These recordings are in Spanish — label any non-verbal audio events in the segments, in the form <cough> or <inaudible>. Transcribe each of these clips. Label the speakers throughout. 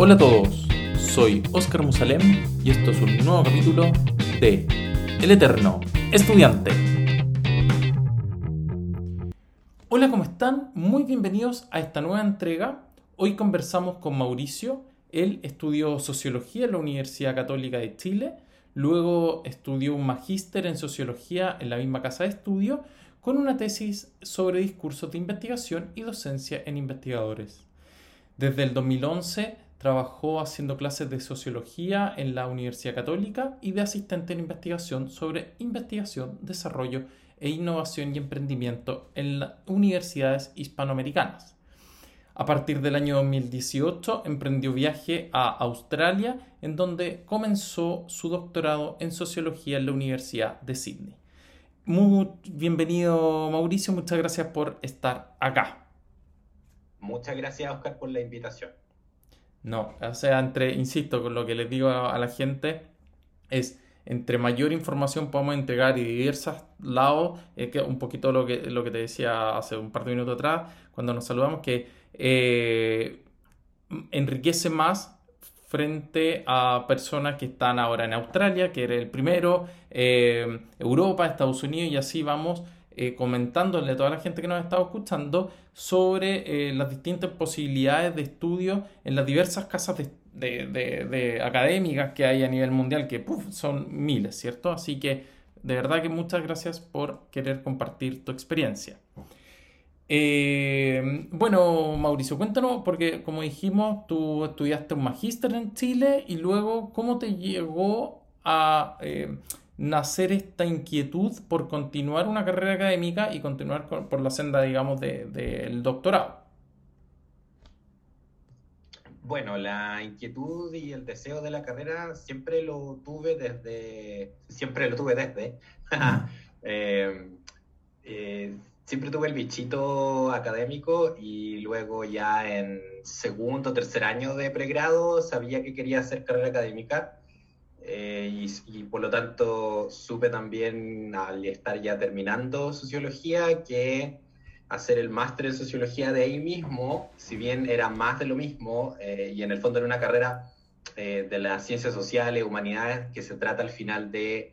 Speaker 1: Hola a todos, soy Oscar Musalem y esto es un nuevo capítulo de El Eterno Estudiante. Hola, ¿cómo están? Muy bienvenidos a esta nueva entrega. Hoy conversamos con Mauricio. Él estudió sociología en la Universidad Católica de Chile, luego estudió un magíster en sociología en la misma casa de estudio con una tesis sobre discursos de investigación y docencia en investigadores. Desde el 2011 Trabajó haciendo clases de sociología en la Universidad Católica y de asistente en investigación sobre investigación, desarrollo e innovación y emprendimiento en las universidades hispanoamericanas. A partir del año 2018 emprendió viaje a Australia, en donde comenzó su doctorado en sociología en la Universidad de Sydney. Muy bienvenido Mauricio, muchas gracias por estar acá.
Speaker 2: Muchas gracias Oscar por la invitación.
Speaker 1: No, o sea, entre, insisto, con lo que les digo a, la gente es entre mayor información podamos entregar y diversos lados, es que un poquito lo que, lo que te decía hace un par de minutos atrás, cuando nos saludamos, que eh, enriquece más frente a personas que están ahora en Australia, que era el primero, eh, Europa, Estados Unidos, y así vamos eh, comentándole a toda la gente que nos estado escuchando sobre eh, las distintas posibilidades de estudio en las diversas casas de, académicas que hay a nivel mundial, que son miles, ¿cierto? Así que de verdad que muchas gracias por querer compartir tu experiencia. Eh, bueno, Mauricio, cuéntanos, porque como dijimos, tú estudiaste un magíster en Chile y luego, ¿cómo te llegó a nacer esta inquietud por continuar una carrera académica y continuar por la senda, digamos, del doctorado?
Speaker 2: Bueno, la inquietud y el deseo de la carrera siempre lo tuve desde, siempre lo tuve desde, <laughs> eh, eh, siempre tuve el bichito académico y luego ya en segundo, tercer año de pregrado sabía que quería hacer carrera académica eh, y, por lo tanto supe también al estar ya terminando sociología que hacer el máster en sociología de ahí mismo, si bien era más de lo mismo eh, y en el fondo era una carrera eh, de las ciencias sociales, humanidades, que se trata al final de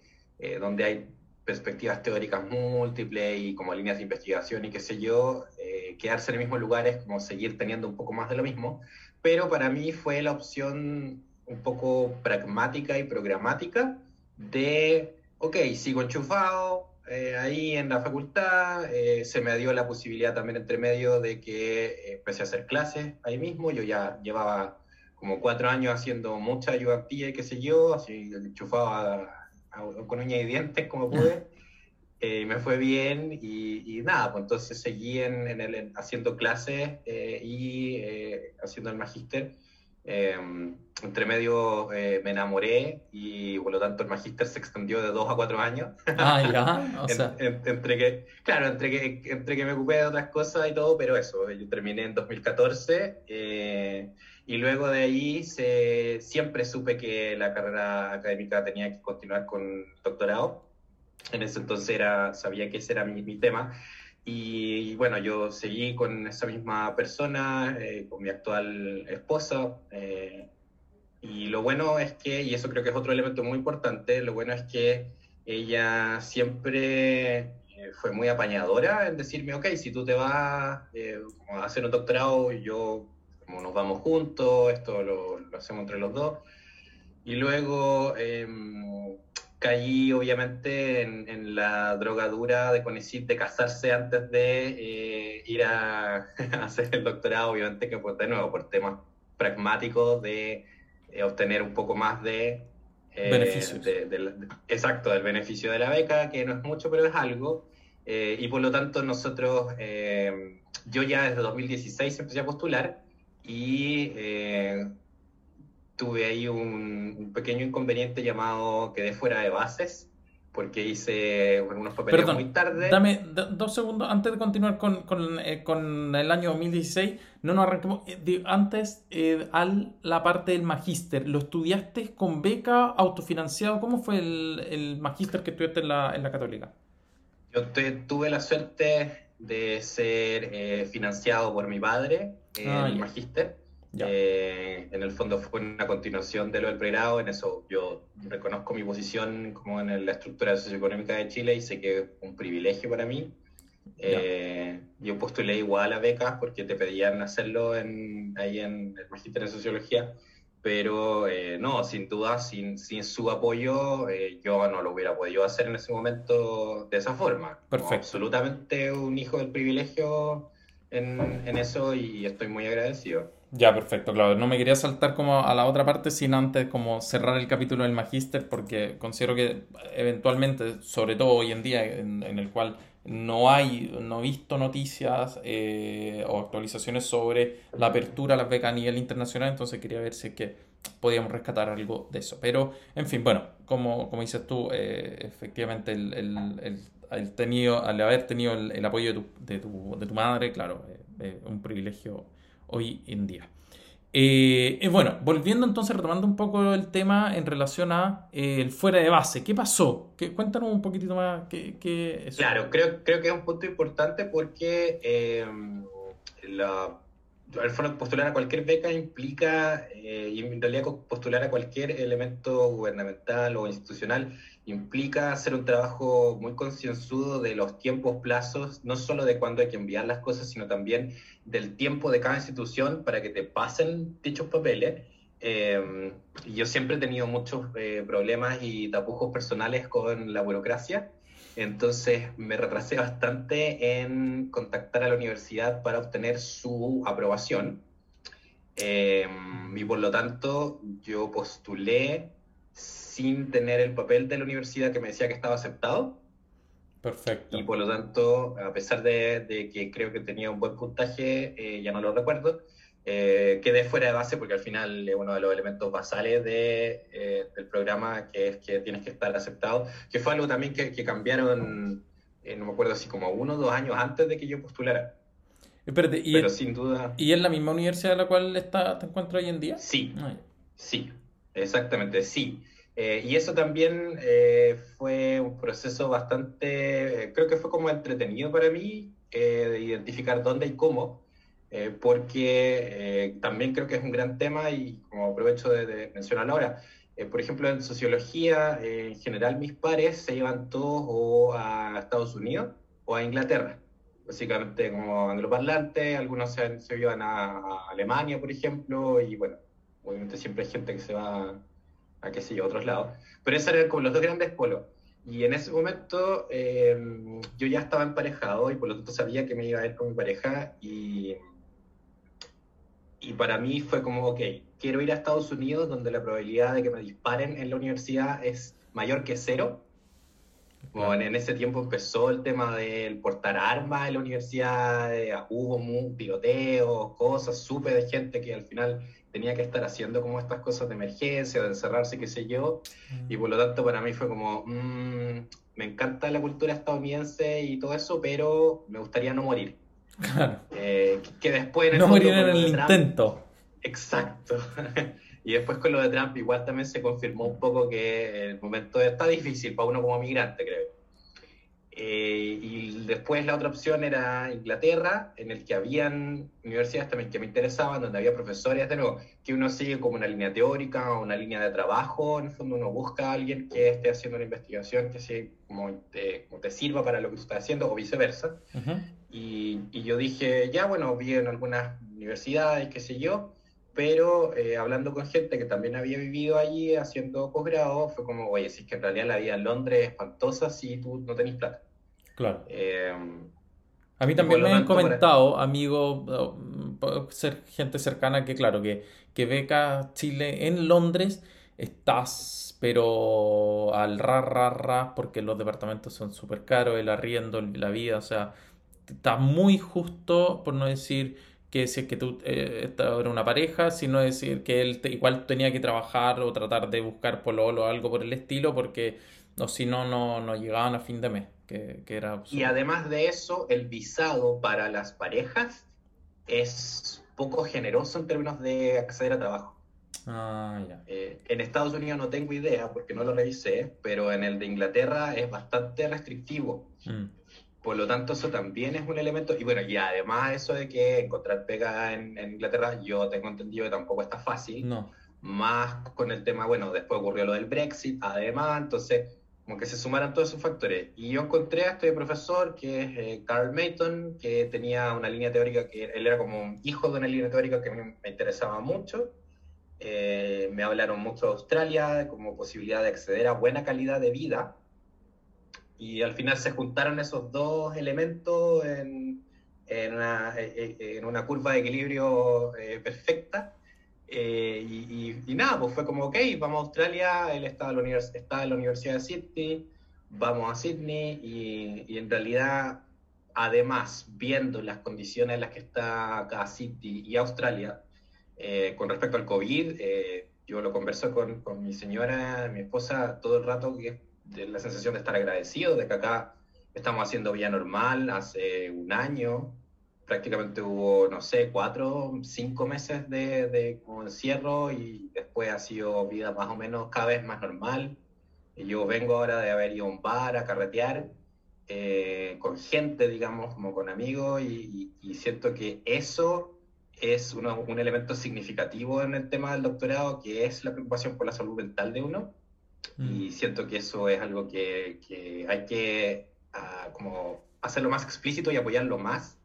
Speaker 2: donde hay perspectivas teóricas múltiples y como líneas de investigación y qué sé yo, quedarse en el mismo lugar es como seguir teniendo un poco más de lo mismo, pero para mí fue la opción un poco pragmática y programática de, ok, sigo enchufado eh, ahí en la facultad, eh, se me dio la posibilidad también entre medio de que eh, empecé a hacer clases ahí mismo, yo ya llevaba como cuatro años haciendo mucha ayudantía y qué sé yo, así enchufado con uñas y dientes como pude. me fue bien y, nada, pues entonces seguí en, el, haciendo clases y haciendo el magíster Em, entre medio eh, me enamoré y por lo tanto el magíster se extendió de dos a cuatro años.
Speaker 1: Ah, ya, <laughs> o sea.
Speaker 2: entre que, claro, entre que, entre que me ocupé de otras cosas y todo, pero eso, yo terminé en 2014 eh, y luego de ahí se, siempre supe que la carrera académica tenía que continuar con doctorado. En ese entonces era, sabía que ese era mi, mi tema. Y, bueno, yo seguí con esa misma persona, eh, con mi actual esposa. Eh, y lo bueno es que, y eso creo que es otro elemento muy importante, lo bueno es que ella siempre eh, fue muy apañadora en decirme, ok, si tú te vas a hacer un doctorado, yo, como nos vamos juntos, esto lo, lo hacemos entre los dos. Y luego em, caí obviamente en, la drogadura de Conicet de casarse antes de eh, ir <laughs> a, hacer el doctorado, obviamente que pues de nuevo por temas pragmáticos de eh, obtener un poco más de...
Speaker 1: Eh, Beneficios.
Speaker 2: exacto, del beneficio de la beca, que no es mucho, pero es algo. y por lo tanto nosotros, yo ya desde 2016 empecé a postular y tuve ahí un, pequeño inconveniente llamado quedé fuera de bases porque hice unos papeles muy tarde.
Speaker 1: Dame dos segundos antes de continuar con, eh, el año 2016. No nos arranquemos. Eh, antes, eh, al la parte del magíster, ¿lo estudiaste con beca, autofinanciado? ¿Cómo fue el, magíster que estudiaste en la, en la Católica?
Speaker 2: Yo tuve la suerte de ser financiado por mi padre, ah, el magíster. Eh, en el fondo fue una continuación de lo del pregrado, en eso yo reconozco mi posición como en la estructura socioeconómica de Chile y sé que es un privilegio para mí. Eh, yo postulé igual a becas porque te pedían hacerlo en, ahí en el Magister de Sociología, pero eh, no, sin duda, sin, sin su apoyo, eh, yo no lo hubiera podido hacer en ese momento de esa forma.
Speaker 1: Perfecto.
Speaker 2: absolutamente un hijo del privilegio en, en eso y estoy muy agradecido.
Speaker 1: Ya, perfecto, claro. No me quería saltar como a la otra parte sin antes como cerrar el capítulo del magíster porque considero que eventualmente, sobre todo hoy en día, en, el cual no hay, no he visto noticias eh, o actualizaciones sobre la apertura a las becas a nivel internacional, entonces quería ver si es que podíamos rescatar algo de eso. Pero, en fin, bueno, como, como dices tú, eh, efectivamente el, el, el, tenido, al haber tenido el, apoyo de tu, de, tu, de tu madre, claro, eh, un privilegio hoy en día. Eh, eh, bueno, volviendo entonces, retomando un poco el tema en relación a eh, el fuera de base. ¿Qué pasó? ¿Qué, cuéntanos un poquitito más qué,
Speaker 2: Claro, creo, creo que es un punto importante porque la, postular a cualquier beca implica, y en realidad postular a cualquier elemento gubernamental o institucional implica hacer un trabajo muy concienzudo de los tiempos, plazos, no solo de cuándo hay que enviar las cosas, sino también del tiempo de cada institución para que te pasen dichos papeles. Eh, yo siempre he tenido muchos eh, problemas y tapujos personales con la burocracia, entonces me retrasé bastante en contactar a la universidad para obtener su aprobación. Eh, y por lo tanto, yo postulé sin tener el papel de la universidad que me decía que estaba aceptado.
Speaker 1: Perfecto.
Speaker 2: Y por lo tanto, a pesar de, que creo que tenía un buen puntaje, eh, ya no lo recuerdo, eh, quedé fuera de base porque al final es uno de los elementos basales de, eh, del programa que es que tienes que estar aceptado, que fue algo también que, cambiaron, no me acuerdo si como uno o dos años antes de que yo postulara.
Speaker 1: Espérate, ¿y Pero sin duda... ¿Y es la misma universidad en la cual está, te encuentras hoy en día?
Speaker 2: Sí, ah, sí, exactamente, sí. Eh, y eso también eh, fue un proceso bastante, eh, creo que fue como entretenido para mí, de identificar dónde y cómo, porque también creo que es un gran tema y como aprovecho de, de mencionarlo ahora, por ejemplo, en sociología, en general mis pares se iban todos o a Estados Unidos o a Inglaterra, básicamente como angloparlantes, algunos se, se iban a, a Alemania, por ejemplo, y bueno, obviamente siempre hay gente que se va a qué sé yo, otros lados. Pero esos eran como los dos grandes polos. Y en ese momento eh, yo ya estaba emparejado y por lo tanto sabía que me iba a ir con mi pareja y, y para mí fue como, ok, quiero ir a Estados Unidos donde la probabilidad de que me disparen en la universidad es mayor que cero. Bueno, en ese tiempo empezó el tema del portar armas en la universidad, hubo tiroteos, cosas, supe de gente que al final tenía que estar haciendo como estas cosas de emergencia, de encerrarse, qué sé yo, mm. y por lo tanto para mí fue como, mm, me encanta la cultura estadounidense y todo eso, pero me gustaría no morir. Claro. Eh, que después...
Speaker 1: no morir en el intento.
Speaker 2: Exacto. <laughs> y después con lo de Trump igual también se confirmó un poco que el momento está difícil para uno como migrante, creo. Eh, y después la otra opción era Inglaterra, en el que habían universidades también que me interesaban, donde había profesores, de nuevo, que uno sigue como una línea teórica o una línea de trabajo, en el fondo uno busca a alguien que esté haciendo una investigación que sí, como, te, te sirva para lo que tú estás haciendo o viceversa. y, y, yo dije, ya bueno, vi en algunas universidades, qué sé yo, pero eh, hablando con gente que también había vivido allí haciendo posgrado, fue como, oye, si es que en realidad la vida en Londres es espantosa si tú no tenés plata.
Speaker 1: Claro. Eh, a mí también me han comentado, amigos, ser gente cercana, que claro, que, que beca Chile en Londres estás, pero al ra, ra, ra, porque los departamentos son súper caros, el arriendo, la vida, o sea, está muy justo, por no decir que si es que tú eh, era una pareja, sino decir que él igual tenía que trabajar o tratar de buscar pololo o algo por el estilo, porque o si no, no llegaban a fin de mes que, era
Speaker 2: Y además de eso, el visado para las parejas es poco generoso en términos de acceder a trabajo.
Speaker 1: Ah, ya.
Speaker 2: Eh, en Estados Unidos no tengo idea porque no lo revisé, pero en el de Inglaterra es bastante restrictivo. Mm. por lo tanto, eso también es un elemento. Y bueno, y además eso de que encontrar pega en, Inglaterra, yo tengo entendido que tampoco está fácil.
Speaker 1: No.
Speaker 2: Más con el tema, bueno, después ocurrió lo del Brexit, además, entonces, como que se sumaron todos esos factores. Y yo encontré a este profesor, que es eh, Carl Mayton, que tenía una línea teórica, que él era como un hijo de una línea teórica que me, me interesaba mucho. Eh, me hablaron mucho de Australia como posibilidad de acceder a buena calidad de vida y al final se juntaron esos dos elementos en, en, una, en una, curva de equilibrio eh, perfecta. Eh, y, y, nada, pues fue como, ok, vamos a Australia, él está en la, está en la Universidad de Sydney, vamos a Sydney y, y, en realidad, además, viendo las condiciones en las que está acá Sydney y Australia, eh, con respecto al COVID, yo lo converso con, con, mi señora, mi esposa, todo el rato, que de la sensación de estar agradecido, de que acá estamos haciendo vida normal hace un año, prácticamente hubo, no sé, cuatro, cinco meses de, de encierro y después ha sido vida más o menos cada vez más normal. Y yo vengo ahora de haber ido a un bar a carretear eh, con gente, digamos, como con amigos y, siento que eso es un elemento significativo en el tema del doctorado, que es la preocupación por la salud mental de uno y mm. siento que eso es algo que, que hay que uh, como hacerlo más explícito y apoyarlo más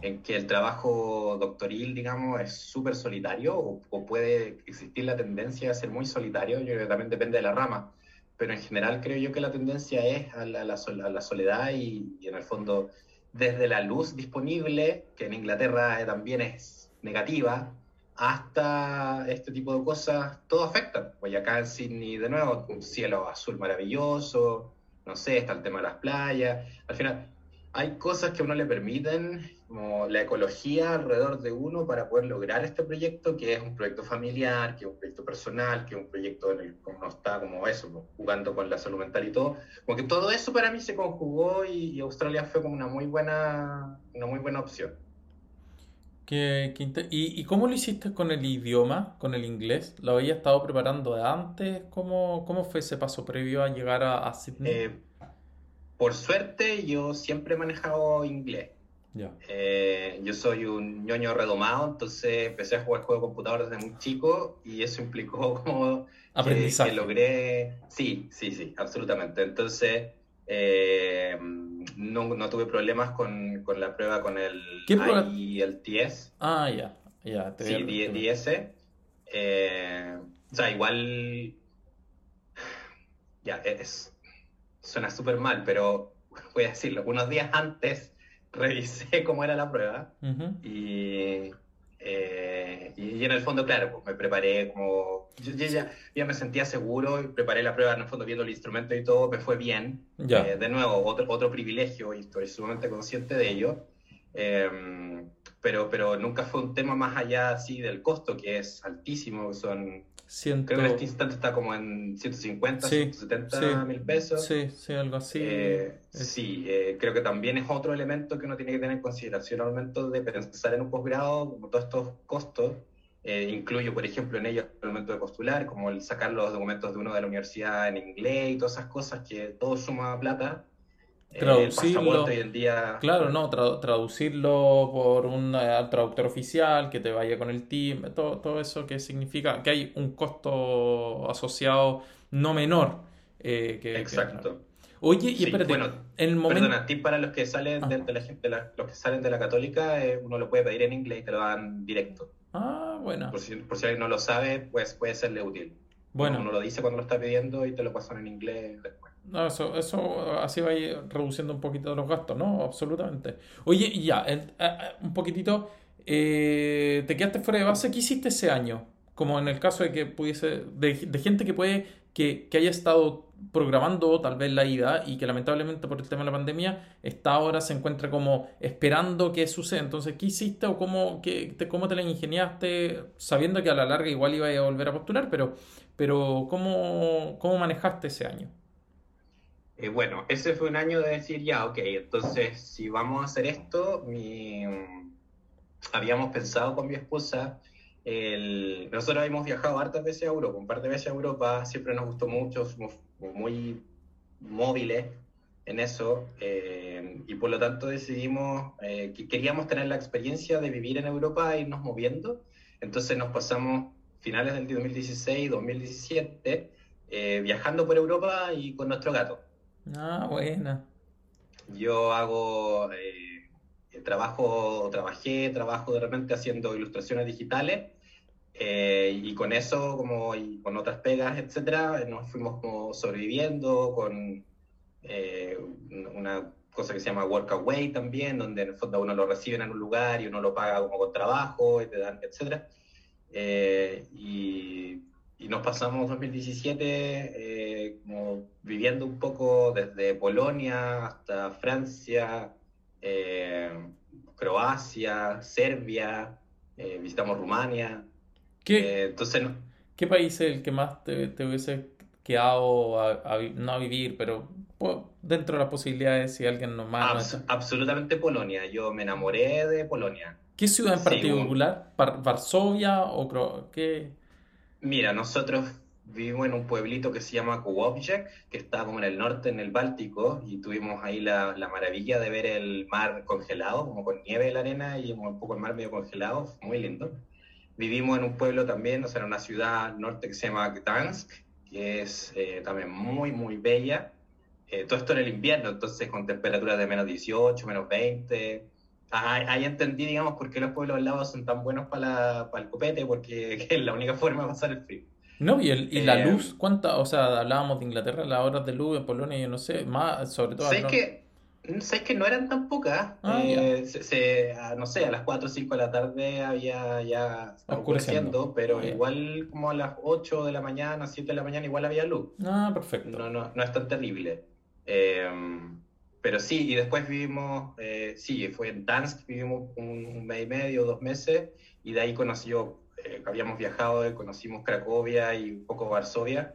Speaker 2: en que el trabajo doctoril, digamos, es súper solitario o, puede existir la tendencia a ser muy solitario, yo creo que también depende de la rama, pero en general creo yo que la tendencia es a la, a la, soledad y, y, en el fondo desde la luz disponible, que en Inglaterra también es negativa, hasta este tipo de cosas, todo afecta. Pues acá en Sydney, de nuevo, un cielo azul maravilloso, no sé, está el tema de las playas. Al final, hay cosas que a uno le permiten, como la ecología alrededor de uno para poder lograr este proyecto, que es un proyecto familiar, que es un proyecto personal, que es un proyecto en el que uno está como eso, pues, jugando con la salud mental y todo. Como que todo eso para mí se conjugó y, y Australia fue como una muy buena, una muy buena opción.
Speaker 1: ¿Y, cómo lo hiciste con el idioma, con el inglés? ¿Lo había estado preparando de antes? ¿Cómo, cómo fue ese paso previo a llegar a, Sydney?
Speaker 2: Eh, por suerte, yo siempre he manejado inglés. Eh, yo soy un ñoño redomado, entonces empecé a jugar juegos de computador desde muy chico y eso implicó <laughs> como
Speaker 1: Aprendizaje.
Speaker 2: que logré... Sí, sí, sí, absolutamente. Entonces eh, no, no, tuve problemas con, con, la prueba con el IELTS.
Speaker 1: Ah, ya, ya.
Speaker 2: sí, DS. Eh, o sea, igual. Ya, es. Suena súper mal, pero <laughs> voy a decirlo. Unos días antes revisé <laughs> cómo era la prueba y eh, y, en el fondo, claro, pues me preparé como... Yo, ya, ya, me sentía seguro y preparé la prueba, en el fondo viendo el instrumento y todo, me fue bien. Eh, de nuevo, otro, otro privilegio y estoy sumamente consciente de ello. Em, pero, pero nunca fue un tema más allá así del costo, que es altísimo, son Creo que en este instante está como en 150, 170 mil pesos.
Speaker 1: Sí, sí, algo así.
Speaker 2: Eh, sí, eh, creo que también es otro elemento que uno tiene que tener en consideración al momento de pensar en un posgrado, como todos estos costos. Eh, incluyo, por ejemplo, en ellos el momento de postular, como el sacar los documentos de uno de la universidad en inglés y todas esas cosas que todo suma plata.
Speaker 1: Eh, traducirlo. hoy en día. Claro, no, traducirlo por un eh, traductor oficial que te vaya con el team, todo, todo eso que significa que hay un costo asociado no menor. Eh, que,
Speaker 2: Exacto.
Speaker 1: Oye, y espérate,
Speaker 2: bueno, el momento... Perdona, tip para los que salen ah. de, la los que salen de la católica, uno lo puede pedir en inglés y te lo dan directo.
Speaker 1: Ah, bueno.
Speaker 2: Por si, por si alguien no lo sabe, pues puede serle útil. Bueno. Uno lo dice cuando lo está pidiendo y te lo pasan en inglés después.
Speaker 1: No, eso, eso así va a ir reduciendo un poquito los gastos, ¿no? Absolutamente. Oye, ya, eh, eh, un poquitito, eh, te quedaste fuera de base, ¿qué hiciste ese año? Como en el caso de que pudiese, de, gente que puede, que, que, haya estado programando tal vez la ida y que lamentablemente por el tema de la pandemia está ahora se encuentra como esperando que suceda. Entonces, ¿qué hiciste o cómo, qué, te, cómo te la ingeniaste sabiendo que a la larga igual iba a volver a postular, pero, pero ¿cómo, cómo manejaste ese año?
Speaker 2: Eh, bueno, ese fue un año de decir, ya, ok, entonces si vamos a hacer esto, habíamos pensado con mi esposa, el... nosotros habíamos viajado hartas veces a Europa, un par de veces a Europa, siempre nos gustó mucho, somos muy móviles, en eso y por lo tanto decidimos que queríamos tener la experiencia de vivir en Europa e irnos moviendo. Entonces nos pasamos finales del 2016, 2017, viajando por Europa y con nuestro gato.
Speaker 1: Ah, buena.
Speaker 2: Yo hago trabajo, trabajé, trabajo de repente haciendo ilustraciones digitales eh, y con eso, como y con otras pegas, etcétera, nos fuimos como sobreviviendo con eh, una cosa que se llama Workaway también, donde en el fondo uno lo reciben en un lugar y uno lo paga como con trabajo, etcétera. Eh, y, y, nos pasamos 2017 como viviendo un poco desde Polonia hasta Francia, Croacia, Serbia, visitamos Rumania.
Speaker 1: ¿Qué, eh, entonces, ¿Qué país es el que más te, te hubiese quedado a, no a vivir, pero dentro de las posibilidades si alguien
Speaker 2: nomás... Absolutamente Polonia, yo me enamoré de Polonia.
Speaker 1: ¿Qué ciudad en particular? ¿Varsovia o qué?
Speaker 2: Mira, nosotros vivimos en un pueblito que se llama Kowalczyk, que está como en el norte, en el Báltico, y tuvimos ahí la, la, maravilla de ver el mar congelado, como con nieve en la arena y un poco el mar medio congelado, muy lindo. Vivimos en un pueblo también, o sea, en una ciudad norte que se llama Gdansk, que es eh, también muy, muy bella. Eh, todo esto en el invierno, entonces con temperaturas de menos 18, menos 20. Ahí, entendí, digamos, por qué los pueblos al lado son tan buenos para, para el copete, porque <laughs> es la única forma de pasar el frío.
Speaker 1: No, y, el, y la eh, luz, ¿cuánta? O sea, hablábamos de Inglaterra, las horas de luz en Polonia, yo no sé, más, sobre todo...
Speaker 2: ¿Sabes que Sabes que no eran tan pocas. Ah, eh, se, no sé, a las 4 o 5 de la tarde había ya oscureciendo, pero igual como a las 8 de la mañana, 7 de la mañana, igual había luz.
Speaker 1: Ah, perfecto.
Speaker 2: No, no, no es tan terrible. Em, pero sí, y después vivimos, eh, sí, fue en Dansk, vivimos un, mes y medio, dos meses, y de ahí conocí yo, eh, habíamos viajado, conocimos Cracovia y un poco Varsovia.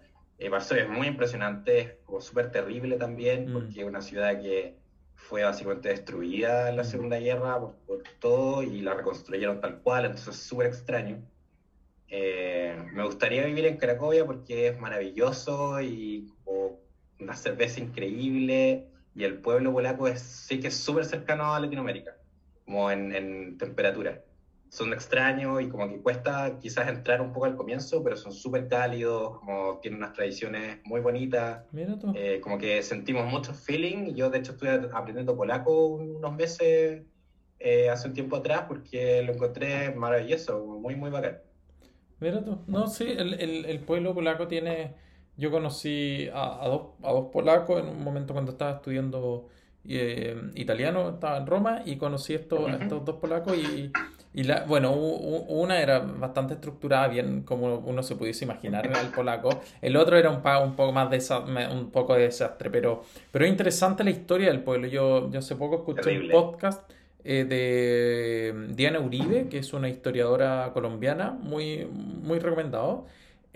Speaker 2: Varsovia es muy impresionante, es como súper terrible también, mm. porque es una ciudad que fue básicamente destruida en la Segunda Guerra por, todo y la reconstruyeron tal cual, entonces es súper extraño. Eh, me gustaría vivir en Cracovia porque es maravilloso y una cerveza increíble y el pueblo polaco es, sí que es súper cercano a Latinoamérica, como en, en temperatura son extraños y como que cuesta quizás entrar un poco al comienzo, pero son súper cálidos, como tienen unas tradiciones muy bonitas, eh, como que sentimos mucho feeling. Yo de hecho estuve aprendiendo polaco unos meses eh, hace un tiempo atrás porque lo encontré maravilloso, muy, muy bacán.
Speaker 1: Mira tú, no, sí, el, el, el pueblo polaco tiene, yo conocí a, a, dos, a dos polacos en un momento cuando estaba estudiando eh, italiano, estaba en Roma y conocí estos, estos dos polacos y y la, bueno, una era bastante estructurada, bien como uno se pudiese imaginar el polaco. El otro era un, un poco más de un poco de desastre, pero, pero es interesante la historia del pueblo. Yo, yo hace poco escuché un podcast eh, de Diana Uribe, que es una historiadora colombiana, muy, muy recomendado.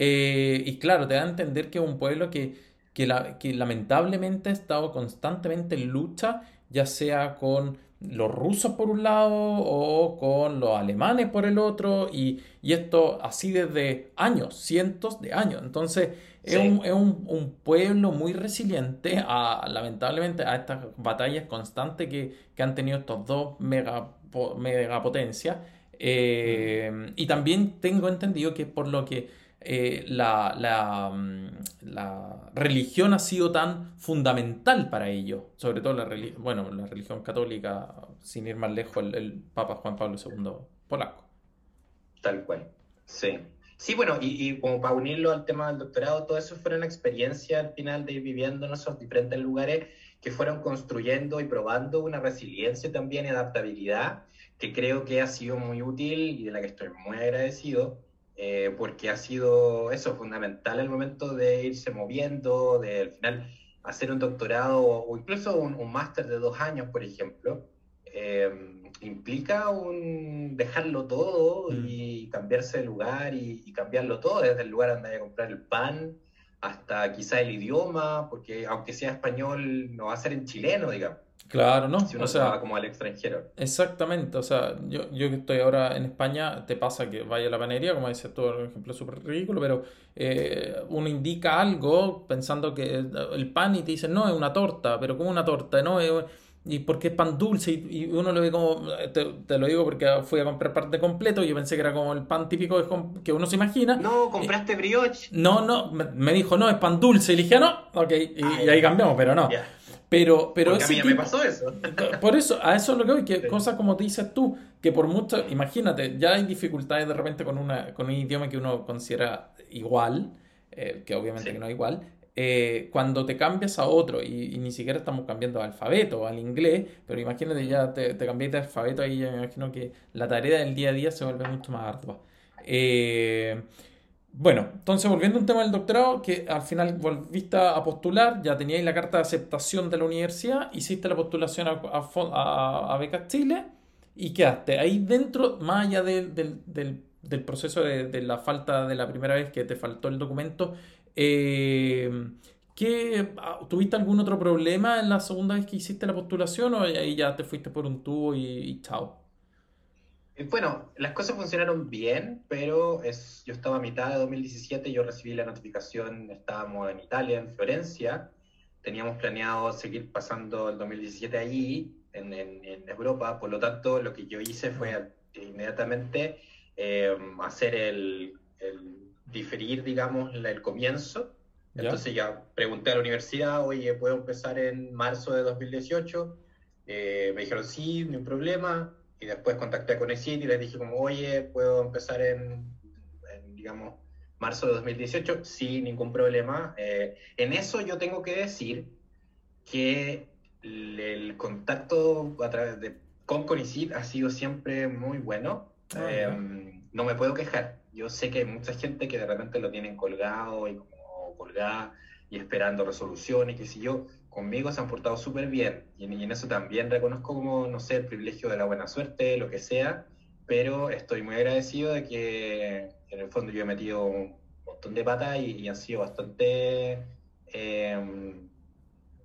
Speaker 1: Eh, y claro, te da a entender que es un pueblo que, que, la, que lamentablemente ha estado constantemente en lucha, ya sea con los rusos por un lado o con los alemanes por el otro y, esto así desde años, cientos de años. Entonces es, un, es un, pueblo muy resiliente a, lamentablemente a estas batallas constantes que, han tenido estos dos megapotencias. Eh, y también tengo entendido que por lo que eh, mm, la, religión ha sido tan fundamental para ellos, sobre todo la, bueno, la religión católica, sin ir más lejos, el, Papa Juan Pablo II polaco.
Speaker 2: Tal cual, sí. Sí, bueno, y, y, como para unirlo al tema del doctorado, todo eso fue una experiencia al final de ir viviendo en esos diferentes lugares que fueron construyendo y probando una resiliencia también y adaptabilidad que creo que ha sido muy útil y de la que estoy muy agradecido eh, porque ha sido eso fundamental el momento de irse moviendo, de al final hacer un doctorado o, incluso un, máster de dos años, por ejemplo, eh, implica un dejarlo todo mm. y cambiarse de lugar y, cambiarlo todo, desde el lugar donde hay a comprar el pan hasta quizá el idioma, porque aunque sea español, no va a ser en chileno, digamos.
Speaker 1: Claro, ¿no?
Speaker 2: Si uno
Speaker 1: O
Speaker 2: se va como al extranjero.
Speaker 1: exactamente. O sea, yo, yo que estoy ahora en España, te pasa que vaya a la panadería, como dices tú, un ejemplo súper ridículo, pero eh, uno indica algo pensando que el pan y te dicen, no, es una torta, pero ¿cómo una torta? No, Es- y porque es pan dulce y, y uno lo ve como, te, te lo digo porque fui a comprar parte completo y yo pensé que era como el pan típico que, que uno se imagina.
Speaker 2: No, compraste brioche.
Speaker 1: No, no, me, me dijo, no, es pan dulce. Y le dije, "Ah, no, ok, y,
Speaker 2: Ah,
Speaker 1: y ahí
Speaker 2: ya.
Speaker 1: cambiamos, pero no.
Speaker 2: Ya.
Speaker 1: Pero, pero
Speaker 2: Porque a mí ya me
Speaker 1: tipo-
Speaker 2: pasó eso. <laughs>
Speaker 1: por eso, a eso es lo que voy, que
Speaker 2: Sí.
Speaker 1: cosas como te dices tú, que por mucho, imagínate, ya hay dificultades de repente con una, con un idioma que uno considera igual, eh, que obviamente
Speaker 2: Sí.
Speaker 1: que no es igual, eh, cuando te cambias a otro, y, y ni siquiera estamos cambiando de alfabeto al inglés, pero imagínate ya te, te cambias de alfabeto, ahí ya me imagino que la tarea del día a día se vuelve mucho más ardua. Eh, bueno, entonces volviendo a un tema del doctorado, que al final volviste a postular, ya teníais la carta de aceptación de la universidad, hiciste la postulación a, a, Becas Chile y quedaste ahí dentro, más allá del, del- proceso de, la falta de la primera vez que te faltó el documento. eh, ¿qué- ah, ¿tuviste algún otro problema en la segunda vez que hiciste la postulación o ahí ya te fuiste por un tubo y chao?
Speaker 2: Eh, Bueno, las cosas funcionaron bien, pero es, yo estaba a mitad de 2017, yo recibí la notificación, estábamos en Italia, en Florencia, teníamos planeado seguir pasando el 2017 allí, en, en- en Europa, por lo tanto, lo que yo hice fue inmediatamente eh, hacer el, el diferir, digamos, el comienzo.
Speaker 1: ¿Ya?
Speaker 2: Entonces ya pregunté a la universidad, oye, ¿puedo empezar en marzo de 2018? Eh, me dijeron, sí, no hay problema. Y después contacté con ECIT y les dije como, oye, ¿puedo empezar en, en, digamos, marzo de 2018? Sí, ningún problema. Eh, en eso yo tengo que decir que el, el contacto a través de, con CONICIT ha sido siempre muy bueno.
Speaker 1: Ah,
Speaker 2: Eh,
Speaker 1: ya.
Speaker 2: no me puedo quejar. Yo sé que hay mucha gente que de repente lo tienen colgado y como colgada y esperando resolución y qué sé yo. Conmigo se han portado súper bien y en, y en eso también reconozco como, no sé, el privilegio de la buena suerte, lo que sea, pero estoy muy agradecido de que en el fondo yo he metido un montón de patas y, y han sido bastante, eh,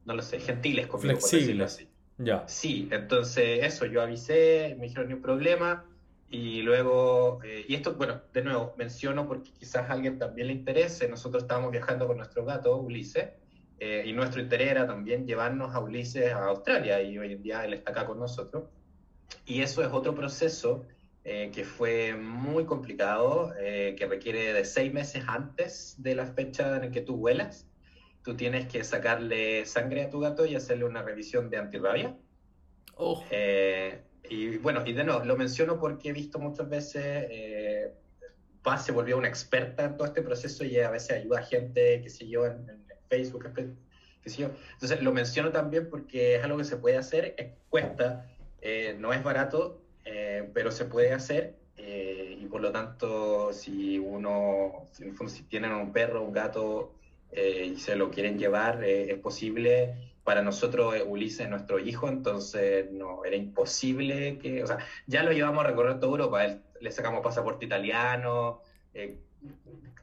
Speaker 2: no lo sé, gentiles conmigo, por
Speaker 1: Flexibles.
Speaker 2: así.
Speaker 1: Ya.
Speaker 2: Sí, entonces eso, yo avisé, me dijeron ni un problema, y luego, eh, y esto, bueno, de nuevo, menciono porque quizás a alguien también le interese, nosotros estábamos viajando con nuestro gato, Ulises, eh, y nuestro interés era también llevarnos a Ulises a Australia, y hoy en día él está acá con nosotros, y eso es otro proceso eh, que fue muy complicado, eh, que requiere de seis meses antes de la fecha en la que tú vuelas, tú tienes que sacarle sangre a tu gato y hacerle una revisión de antirrabia.
Speaker 1: Oh,
Speaker 2: Eh, y bueno, y de nuevo, lo menciono porque he visto muchas veces, eh, Paz se volvió una experta en todo este proceso y a veces ayuda a gente, qué sé yo, en, en Facebook, qué sé yo. Entonces lo menciono también porque es algo que se puede hacer, es- cuesta, eh, no es barato, eh, pero se puede hacer. eh, y por lo tanto, si uno, si, en el fondo, si tienen un perro, un gato eh, y se lo quieren llevar, eh, es posible para nosotros eh, Ulises es nuestro hijo, entonces no, era imposible que, o sea, ya lo llevamos a recorrer toda Europa, él- le sacamos pasaporte italiano, eh,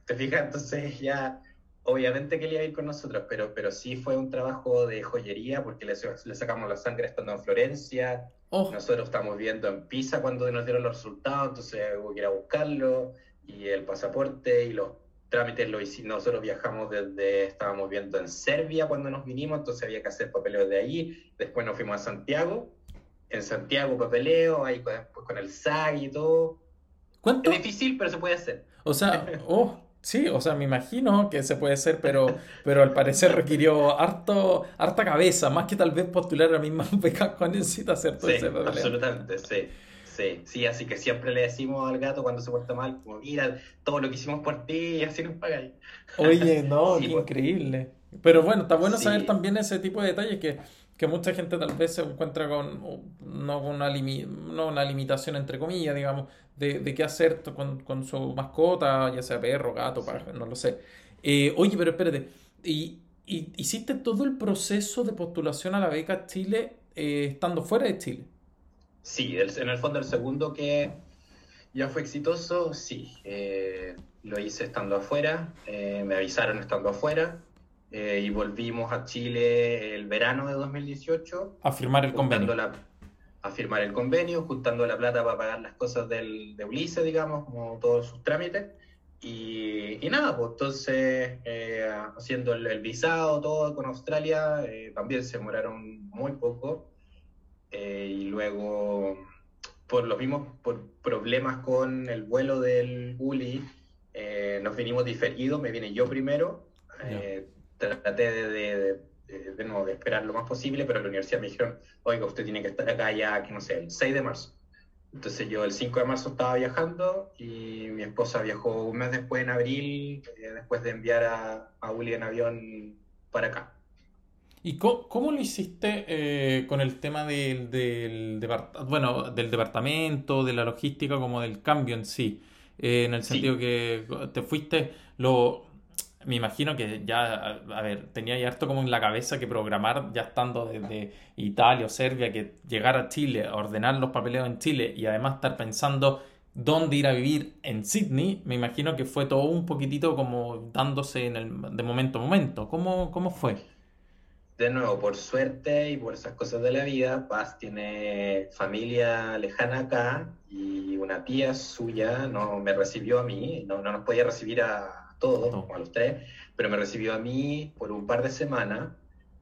Speaker 2: ¿te fijas? Entonces ya, obviamente que él iba a ir con nosotros, pero, pero sí fue un trabajo de joyería porque le, le sacamos la sangre estando en Florencia,
Speaker 1: oh,
Speaker 2: nosotros estamos viendo en Pisa cuando nos dieron los resultados, entonces hubo que ir a buscarlo, y el pasaporte y los trámites lo hicimos, nosotros viajamos desde, estábamos viendo en Serbia cuando nos vinimos, entonces había que hacer papeleo de ahí, después nos fuimos a Santiago, en Santiago papeleo, ahí con el SAG y todo.
Speaker 1: ¿cuánto?
Speaker 2: Es difícil, pero se puede hacer.
Speaker 1: O sea, <laughs> oh, sí, o sea, me imagino que se puede hacer, pero, pero al parecer requirió harto, harta cabeza, más que tal vez postular a la misma <laughs> beca con necesita hacer todo
Speaker 2: Sí,
Speaker 1: ese papeleo.
Speaker 2: absolutamente, sí. Sí, sí, así que siempre le decimos al gato cuando se porta mal, como mira, todo lo que hicimos por ti y así nos pagáis.
Speaker 1: Oye, no, <laughs>
Speaker 2: Sí,
Speaker 1: qué
Speaker 2: pues.
Speaker 1: increíble. Pero bueno, está bueno
Speaker 2: Sí.
Speaker 1: saber también ese tipo de detalles que, que mucha gente tal vez se encuentra con no una, limi- no una limitación entre comillas, digamos, de, de qué hacer con, con su mascota, ya sea perro, gato, pájaro, no lo sé. Eh, oye, pero espérate, ¿y, y hiciste todo el proceso de postulación a la beca Chile eh, estando fuera de Chile?
Speaker 2: Sí, el- en el fondo el segundo que ya fue exitoso, sí. eh, lo hice estando afuera, me avisaron estando afuera. Eh, y volvimos a Chile el verano de 2018.
Speaker 1: A firmar el convenio.
Speaker 2: a firmar el convenio, juntando la plata para pagar las cosas del, de Ulises, digamos, como todos sus trámites. Y, nada, pues entonces eh, haciendo el, visado, todo con Australia, eh, también se demoraron muy poco. y luego, por los mismos por problemas con el vuelo del Uli, nos vinimos diferidos, me vine yo primero traté de, de, no, de esperar lo más posible, pero la universidad me dijeron, oiga, usted tiene que estar acá ya, que no sé, el 6 de marzo. Entonces yo el 5 de marzo estaba viajando y mi esposa viajó un mes después, en abril, eh, después de enviar a, a Willy en avión para acá.
Speaker 1: ¿Y cómo, lo hiciste eh, con el tema del, del, bueno, del departamento, de la logística, como del cambio en sí? Eh, en el sentido que te fuiste, lo, me imagino que ya, a, ver, tenía ya harto como en la cabeza que programar ya estando desde Italia o Serbia, que llegar a Chile, ordenar los papeleos en Chile y además estar pensando dónde ir a vivir en Sydney, me imagino que fue todo un poquitito como dándose de momento a momento. ¿Cómo, ¿Cómo fue?
Speaker 2: De nuevo, por suerte y por esas cosas de la vida, Paz tiene familia lejana acá y una tía suya no me recibió a mí, no, no nos podía recibir a, todos, como a los tres, pero me recibió a mí por un par de semanas,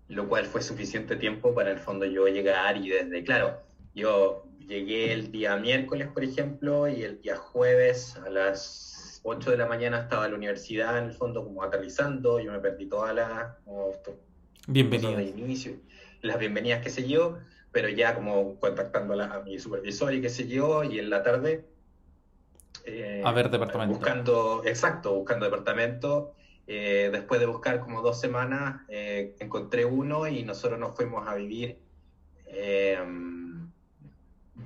Speaker 2: lo cual fue suficiente tiempo para el fondo yo llegar y desde, claro, yo llegué el día miércoles, por ejemplo, y el día jueves a las 8 de la mañana estaba en la universidad, en el fondo como aterrizando, yo me perdí todas las...
Speaker 1: Bienvenidas.
Speaker 2: De inicio, las bienvenidas, qué sé yo, pero ya como contactando a, mi supervisor y qué sé yo, y en la tarde
Speaker 1: eh, a ver departamento.
Speaker 2: Buscando, exacto, buscando departamento. Eh, después de buscar como dos semanas, eh, encontré uno y nosotros nos fuimos a vivir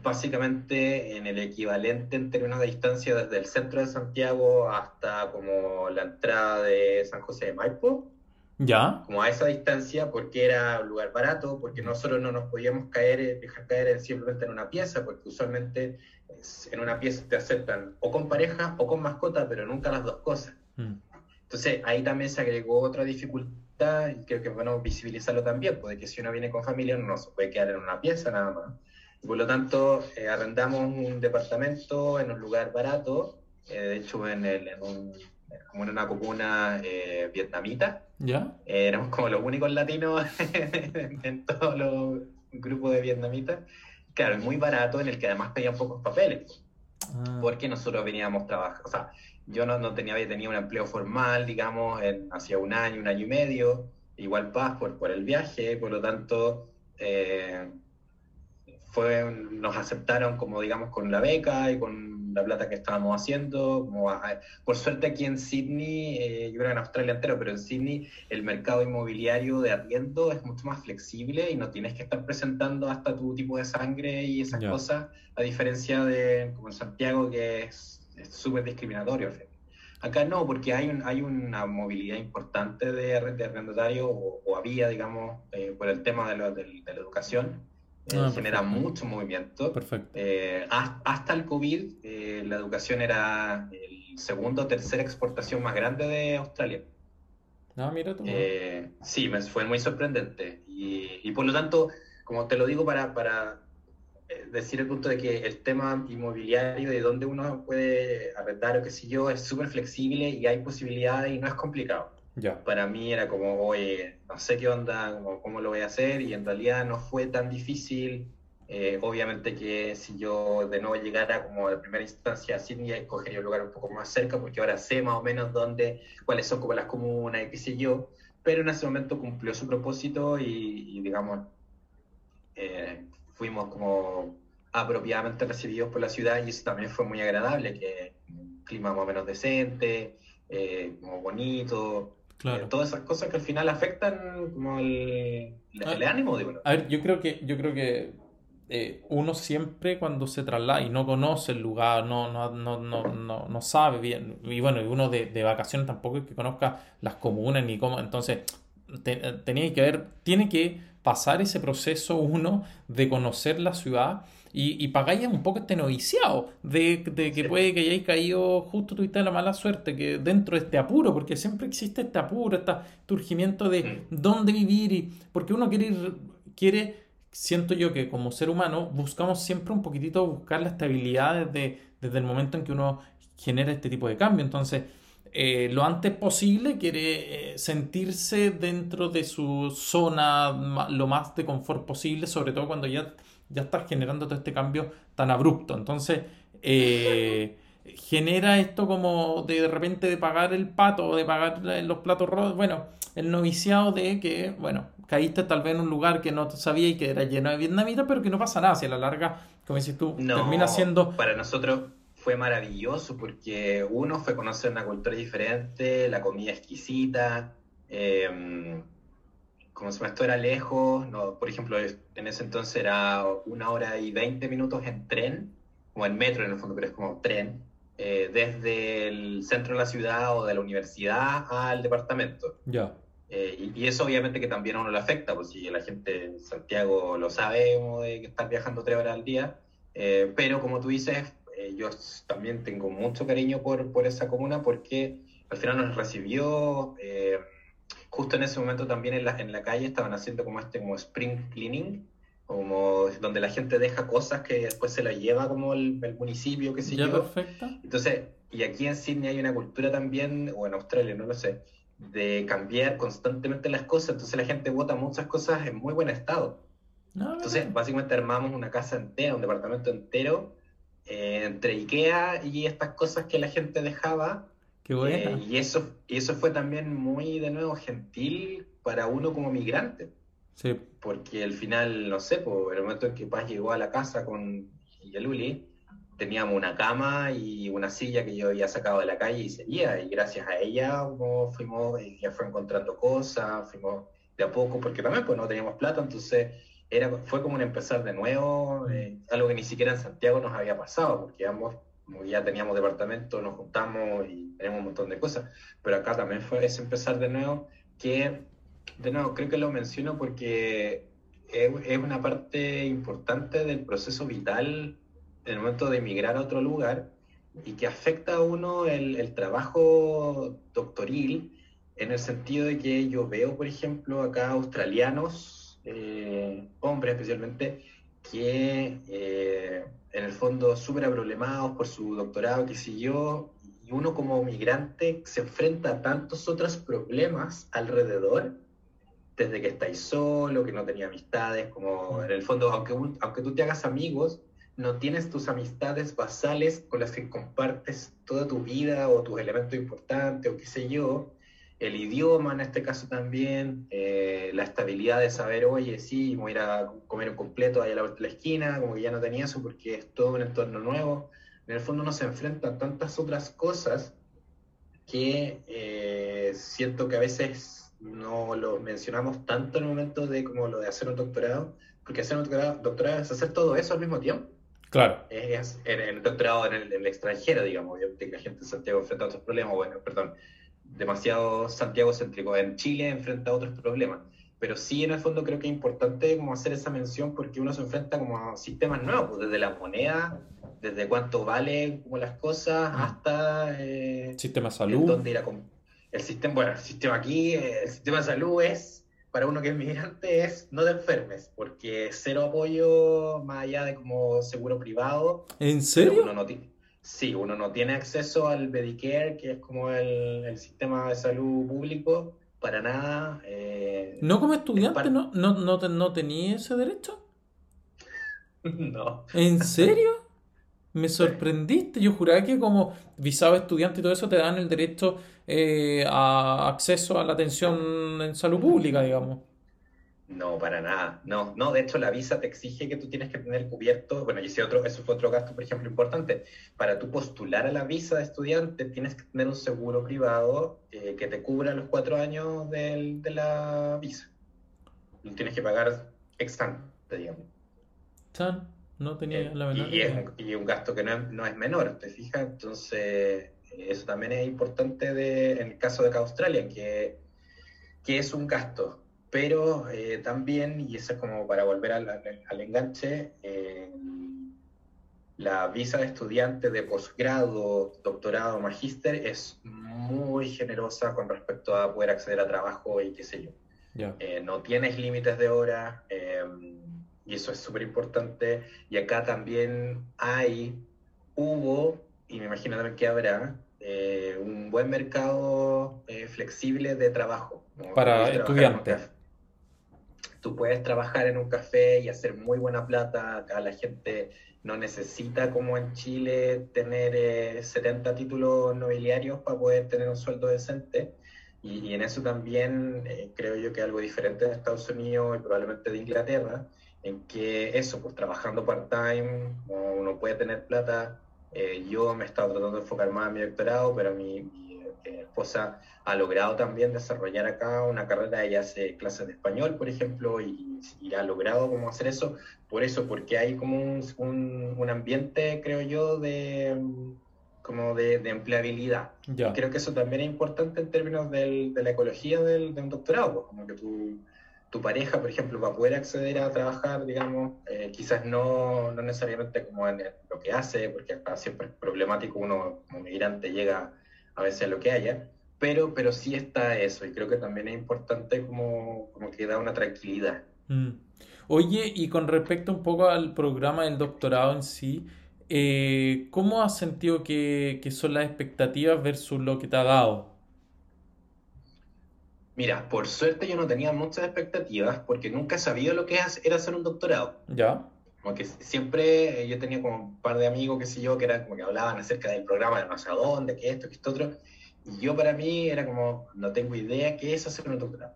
Speaker 2: básicamente en el equivalente entre una distancia desde el centro de Santiago hasta como la entrada de San José de Maipo.
Speaker 1: Ya.
Speaker 2: Como a esa distancia, porque era un lugar barato, porque nosotros no nos podíamos caer, dejar caer simplemente en una pieza, porque usualmente en una pieza te aceptan o con pareja o con mascota, pero nunca las dos cosas. Mm. Entonces ahí también se agregó otra dificultad y creo que es bueno visibilizarlo también, porque pues, si uno viene con familia no se puede quedar en una pieza nada más. por lo tanto, eh, arrendamos un departamento en un lugar barato, eh, de hecho en, el, en un como en una comuna eh, vietnamita.
Speaker 1: ¿Ya?
Speaker 2: éramos como los únicos latinos <laughs> en todos los grupos de vietnamitas. Claro, muy barato, en el que además pedían pocos papeles. Ah. Porque nosotros veníamos trabajando, o sea, yo no, no tenía, tenía un empleo formal, digamos, en, hacía un año, un año y medio, igual paz por, por el viaje, por lo tanto, eh, fue, nos aceptaron como, digamos, con la beca y con la plata que estábamos haciendo. Como por suerte aquí en Sydney, eh, yo creo en Australia entero, pero en Sydney el mercado inmobiliario de arriendo es mucho más flexible y no tienes que estar presentando hasta tu tipo de sangre y esas cosas, a diferencia de como en Santiago que es súper discriminatorio. Acá no, porque hay, un, hay una movilidad importante de, de arrendatario o, había, digamos, eh, por el tema de, de la educación Ah, genera mucho movimiento.
Speaker 1: Perfecto.
Speaker 2: Eh, hasta el COVID, eh, la educación era el segundo o tercera exportación más grande de Australia.
Speaker 1: Ah, mira tú.
Speaker 2: Eh, sí, me fue muy sorprendente. Y, y, por lo tanto, como te lo digo para, para decir el punto de que el tema inmobiliario, de dónde uno puede arrendar o qué sé yo, es súper flexible y hay posibilidades y no es complicado. Para mí era como, oye, no sé qué onda, cómo, lo voy a hacer, y en realidad no fue tan difícil. Eh, obviamente que si yo de nuevo llegara como de primera instancia a Sydney, escogería un lugar un poco más cerca, porque ahora sé más o menos dónde, cuáles son como las comunas y qué sé yo, pero en ese momento cumplió su propósito y, digamos, eh, fuimos como apropiadamente recibidos por la ciudad y eso también fue muy agradable, que un clima más o menos decente, eh, como bonito, Claro. todas esas cosas que al final afectan como el, el ah, ánimo de uno.
Speaker 1: A ver, yo creo que, yo creo que eh, uno siempre cuando se traslada y no conoce el lugar, no, no, no, no, no sabe bien, y bueno, uno de, de, vacaciones tampoco es que conozca las comunas ni cómo, entonces tenía que ver, tiene que pasar ese proceso uno de conocer la ciudad y, pagáis un poco este noviciado de, que puede que hayáis caído justo tuviste la mala suerte, que dentro de este apuro, porque siempre existe este apuro, este urgimiento de mm. dónde vivir, y porque uno quiere, quiere, siento yo que como ser humano buscamos siempre un poquitito buscar la estabilidad desde, desde el momento en que uno genera este tipo de cambio. Entonces, eh, lo antes posible quiere eh, sentirse dentro de su zona lo más de confort posible, sobre todo cuando ya, ya estás generando todo este cambio tan abrupto. Entonces, eh, <laughs> genera esto como de, repente de pagar el pato o de pagar los platos rojos, bueno, el noviciado de que, bueno, caíste tal vez en un lugar que no sabía y que era lleno de vietnamitas, pero que no pasa nada, si a la larga, como dices tú, termina siendo...
Speaker 2: Para nosotros fue maravilloso porque uno fue conocer una cultura diferente, la comida exquisita, eh, como se esto era lejos, no, por ejemplo, en ese entonces era una hora y veinte minutos en tren, como en metro en el fondo, pero es como tren, eh, desde el centro de la ciudad o de la universidad al departamento.
Speaker 1: Ya.
Speaker 2: Eh, y, eso obviamente que también a uno le afecta, pues si la gente en Santiago lo sabe, de que estar viajando tres horas al día, pero como tú dices, eh, yo también tengo mucho cariño por, por esa comuna porque al final nos recibió, eh, justo en ese momento también en la, en la calle estaban haciendo como este como spring cleaning, como donde la gente deja cosas que después se las lleva como el, municipio, qué sé
Speaker 1: ya,
Speaker 2: yo.
Speaker 1: Perfecto.
Speaker 2: Entonces, y aquí en Sydney hay una cultura también, o en Australia, no lo sé, de cambiar constantemente las cosas, entonces la gente vota muchas cosas en muy buen estado. entonces, básicamente armamos una casa entera, un departamento entero, eh, entre Ikea y estas cosas que la gente dejaba.
Speaker 1: Qué.
Speaker 2: Eh, y, eso, y eso fue también muy, de nuevo, gentil para uno como migrante.
Speaker 1: Sí.
Speaker 2: Porque al final, no sé, por el momento en que Paz llegó a la casa con Yaluli, teníamos una cama y una silla que yo había sacado de la calle y seguía. Y gracias a ella como fuimos, ella fue encontrando cosas, fuimos de a poco, porque también pues no teníamos plata, entonces era, fue como un empezar de nuevo, eh, algo que ni siquiera en Santiago nos había pasado, porque ambos ya teníamos departamento, nos juntamos y tenemos un montón de cosas, pero acá también fue ese empezar de nuevo, que de nuevo creo que lo menciono porque es, es una parte importante del proceso vital en el momento de emigrar a otro lugar y que afecta a uno el, el trabajo doctoril en el sentido de que yo veo, por ejemplo, acá australianos eh, hombres especialmente, que eh, fondo súper problemados por su doctorado, que siguió, y uno como migrante se enfrenta a tantos otros problemas alrededor, desde que estáis solo, que no tenía amistades, como en el fondo, aunque, aunque tú te hagas amigos, no tienes tus amistades basales con las que compartes toda tu vida o tus elementos importantes o qué sé yo, el idioma en este caso también, eh, la estabilidad de saber, oye, sí, voy a ir a comer un completo ahí a la, la esquina, como que ya no tenía eso porque es todo un entorno nuevo. En el fondo uno se enfrenta a tantas otras cosas que eh, siento que a veces no lo mencionamos tanto en el momento de como lo de hacer un doctorado, porque hacer un doctorado, doctorado es hacer todo eso al mismo tiempo.
Speaker 1: Claro.
Speaker 2: Es, en el doctorado en el, en el extranjero, digamos, obviamente que la gente en Santiago enfrenta otros problemas, bueno, perdón, demasiado Santiago céntrico. En Chile enfrenta otros problemas. Pero sí, en el fondo creo que es importante como hacer esa mención porque uno se enfrenta como a sistemas nuevos, pues, desde la moneda, desde cuánto valen como las cosas, mm. hasta...
Speaker 1: Eh, sistema de salud.
Speaker 2: Dónde ir a el sistema, bueno, el sistema aquí, el sistema de salud es, para uno que es migrante, es no te enfermes, porque cero apoyo más allá de como seguro privado.
Speaker 1: ¿En serio?
Speaker 2: Uno no, Sí, uno no tiene acceso al Medicare, que es como el, sistema de salud público, para nada.
Speaker 1: Eh, ¿No como estudiante no, no, no, no tenía ese derecho? <laughs>
Speaker 2: no.
Speaker 1: ¿En serio? Me sorprendiste. Yo juraba que como visado estudiante y todo eso te dan el derecho eh, a acceso a la atención en salud pública, digamos.
Speaker 2: No, para nada. No, no, de hecho la visa te exige que tú tienes que tener cubierto, bueno, y ese otro, eso fue otro gasto, por ejemplo, importante. Para tú postular a la visa de estudiante tienes que tener un seguro privado eh, que te cubra los cuatro años de la visa. Lo tienes que pagar ex digamos.
Speaker 1: Tan, no tenía eh, la
Speaker 2: menor y, es un, y un gasto que no es, no es menor, ¿te fijas? Entonces, eso también es importante de, en el caso de Australia, que, que es un gasto pero eh, también, y eso es como para volver al, al, enganche, eh, la visa de estudiante de posgrado, doctorado, magíster es muy generosa con respecto a poder acceder a trabajo y qué sé yo. Eh, no tienes límites de horas y eso es súper importante. Y acá también hay, hubo, y me imagino también que habrá, un buen mercado flexible de trabajo.
Speaker 1: Para estudiantes.
Speaker 2: Tú puedes trabajar en un café y hacer muy buena plata. Acá la gente no necesita, como en Chile, tener 70 títulos nobiliarios para poder tener un sueldo decente. Y, en eso también eh, creo yo que algo diferente de Estados Unidos y probablemente de Inglaterra, en que eso, pues trabajando part-time, uno puede tener plata. Eh, yo me he estado tratando de enfocar más en mi doctorado, pero mi, mi esposa ha logrado también desarrollar acá una carrera, ella hace clases de español, por ejemplo, y, y ha logrado cómo hacer eso, por eso, porque hay como un, un, un ambiente, creo yo, de como de, empleabilidad. Y creo que eso también es importante en términos del, de la ecología del, de un doctorado, pues, como que tu, tu, pareja, por ejemplo, va a poder acceder a trabajar, digamos, eh, quizás no, no, necesariamente como en lo que hace, porque acá siempre es problemático, uno como migrante llega a veces lo que haya, pero, pero sí está eso, y creo que también es importante como, como que da una tranquilidad.
Speaker 1: Mm. Oye, y con respecto un poco al programa del doctorado en sí, eh, ¿cómo has sentido que, son las expectativas versus lo que te ha dado?
Speaker 2: Mira, por suerte yo no tenía muchas expectativas porque nunca sabido lo que era hacer un doctorado.
Speaker 1: ¿Ya?
Speaker 2: Como que siempre eh, yo tenía como un par de amigos, qué sé yo, que eran como que hablaban acerca del programa de no sé dónde, que esto, que esto otro. Y yo para mí era como, no tengo idea qué es hacer un doctorado.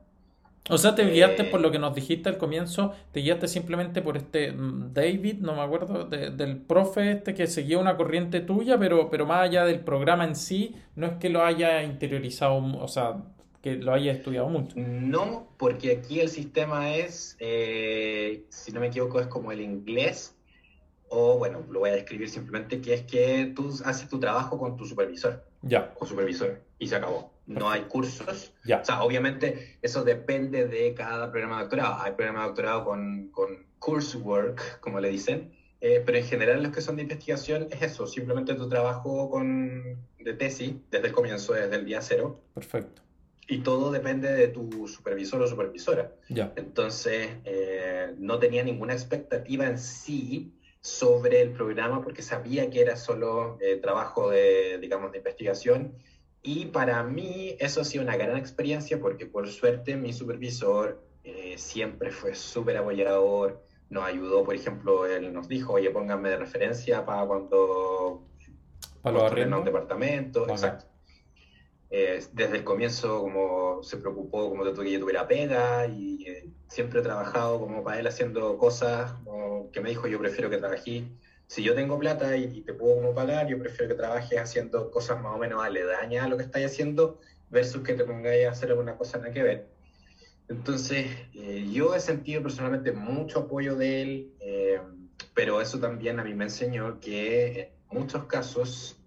Speaker 1: O sea, te guiaste por lo que nos dijiste al comienzo, te guiaste simplemente por este mm, David, no me acuerdo, del profe este que seguía una corriente tuya, pero, pero más allá del programa en sí, no es que lo haya interiorizado, o sea, que lo haya estudiado mucho.
Speaker 2: No, porque aquí el sistema es, eh, si no me equivoco, es como el inglés, o bueno, lo voy a describir simplemente, que es que tú haces tu trabajo con tu supervisor.
Speaker 1: Ya.
Speaker 2: O supervisor, y se acabó no hay cursos.
Speaker 1: Ya.
Speaker 2: O sea, obviamente eso depende de cada programa de doctorado. Hay programas de doctorado con, con coursework, como le dicen, eh, pero en general los que son de investigación es eso, simplemente tu trabajo con, de tesis desde el comienzo, desde el día cero.
Speaker 1: Perfecto.
Speaker 2: Y todo depende de tu supervisor o supervisora. Entonces, eh, no tenía ninguna expectativa en sí sobre el programa porque sabía que era solo eh, trabajo de, digamos, de investigación. Y para mí eso ha sido una gran experiencia porque por suerte mi supervisor eh, siempre fue súper apoyador, nos ayudó, por ejemplo, él nos dijo, oye, pónganme de referencia para cuando...
Speaker 1: Para
Speaker 2: un departamento, exacto. Eh, desde el comienzo como se preocupó como de que yo tuviera pega y eh, siempre he trabajado como para él haciendo cosas como que me dijo yo prefiero que trabajé si yo tengo plata y, te puedo como pagar, yo prefiero que trabajes haciendo cosas más o menos aledañas a lo que estáis haciendo versus que te pongáis a hacer alguna cosa nada que ver. Entonces, eh, yo he sentido personalmente mucho apoyo de él, eh, pero eso también a mí me enseñó que en muchos casos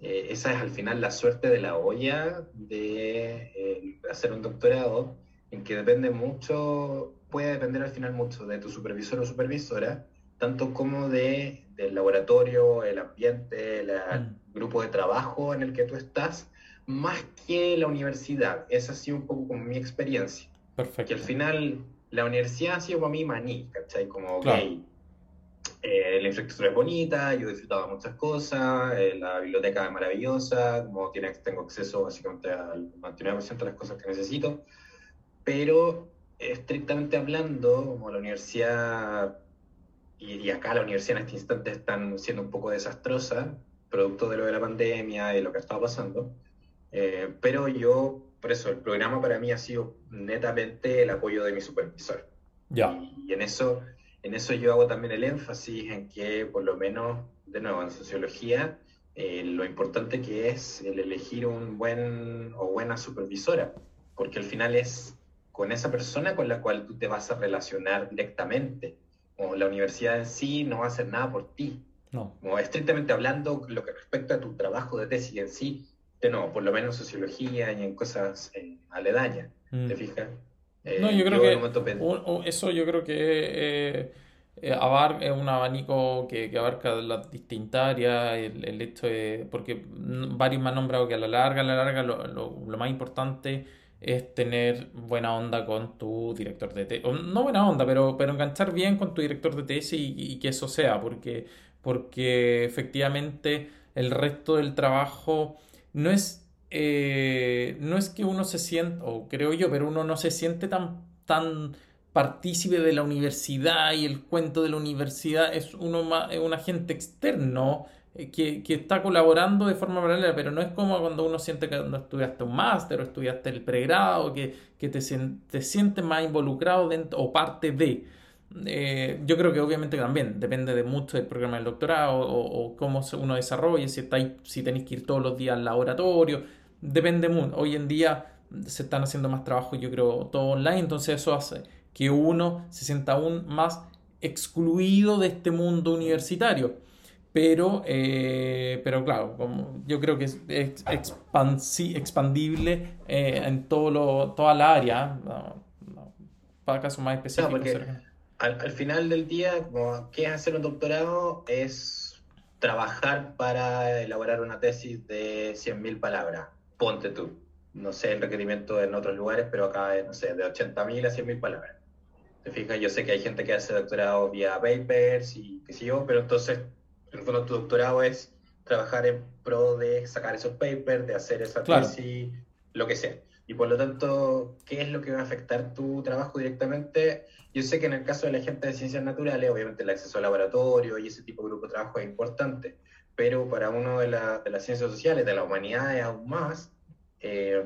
Speaker 2: eh, esa es al final la suerte de la olla de hacer un doctorado, en que depende mucho, puede depender al final mucho de tu supervisor o supervisora, tanto como de el laboratorio, el ambiente, el mm. grupo de trabajo en el que tú estás, más que la universidad. Esa ha sido un poco como mi experiencia.
Speaker 1: Perfecto.
Speaker 2: Que al final la universidad ha sido para mí maní, ¿cachai? Como, ok, eh, la infraestructura es bonita, yo he disfrutado muchas cosas, eh, la biblioteca es maravillosa, como tiene, tengo acceso básicamente al 99% de las cosas que necesito, pero estrictamente hablando, como la universidad y, acá la universidad en este instante están siendo un poco desastrosa, producto de lo de la pandemia y lo que ha estado pasando. Eh, pero yo, por eso, el programa para mí ha sido netamente el apoyo de mi supervisor.
Speaker 1: Ya.
Speaker 2: Y, en, eso, en eso yo hago también el énfasis en que, por lo menos, de nuevo, en sociología, eh, lo importante que es el elegir un buen o buena supervisora, porque al final es con esa persona con la cual tú te vas a relacionar directamente la universidad en sí no va a hacer nada por ti.
Speaker 1: No.
Speaker 2: Como estrictamente hablando, lo que respecta a tu trabajo de tesis en sí, de no, por lo menos en sociología y en cosas eh, aledañas, ¿te mm.
Speaker 1: No, yo eh, creo que eso yo creo que eh, es un abanico que, abarca las distintas áreas, el, hecho de, porque varios me han nombrado que a la larga, a la larga, lo, lo, más importante es tener buena onda con tu director de tesis, no buena onda, pero, pero enganchar bien con tu director de tesis y, que eso sea, porque, porque efectivamente el resto del trabajo no es, eh, no es que uno se sienta, o creo yo, pero uno no se siente tan, tan partícipe de la universidad y el cuento de la universidad es, uno más, un agente externo eh, que, está colaborando de forma paralela, pero no es como cuando uno siente que cuando estudiaste un máster o estudiaste el pregrado, que, que te, te sientes más involucrado dentro o parte de. Eh, yo creo que obviamente también depende de mucho del programa del doctorado o, cómo uno desarrolla, si, estáis, si tenéis que ir todos los días al laboratorio, depende mucho. Hoy en día se están haciendo más trabajo, yo creo, todo online, entonces eso hace que uno se sienta aún más excluido de este mundo universitario. Pero, eh, pero claro, como yo creo que es, expandible eh, en todo lo, toda la área, para casos más específicos.
Speaker 2: al, final del día, como, ¿qué es hacer un doctorado? Es trabajar para elaborar una tesis de 100.000 palabras. Ponte tú. No sé el requerimiento en otros lugares, pero acá es, no sé, de 80.000 a 100.000 palabras. ¿Te fijas? Yo sé que hay gente que hace doctorado vía papers y qué sé yo, pero entonces, en el fondo, tu doctorado es trabajar en pro de sacar esos papers, de hacer esa tesis, lo que sea. Y por lo tanto, ¿qué es lo que va a afectar tu trabajo directamente? Yo sé que en el caso de la gente de ciencias naturales, obviamente el acceso al laboratorio y ese tipo de grupo de trabajo es importante, pero para uno de, de las ciencias sociales, de la humanidad aún más, eh,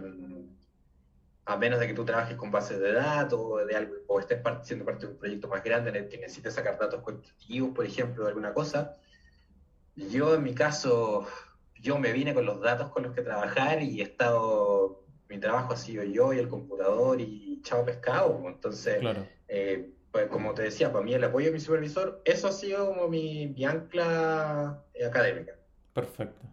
Speaker 2: a menos de que tú trabajes con bases de datos o, de algo, o estés siendo parte de un proyecto más grande en el que necesites sacar datos cuantitativos, por ejemplo, de alguna cosa. Yo en mi caso, yo me vine con los datos con los que trabajar y he estado, mi trabajo ha sido yo y el computador y chao pescado. Entonces, eh, pues como te decía, para mí el apoyo de mi supervisor, eso ha sido como mi, ancla académica.
Speaker 1: Perfecto.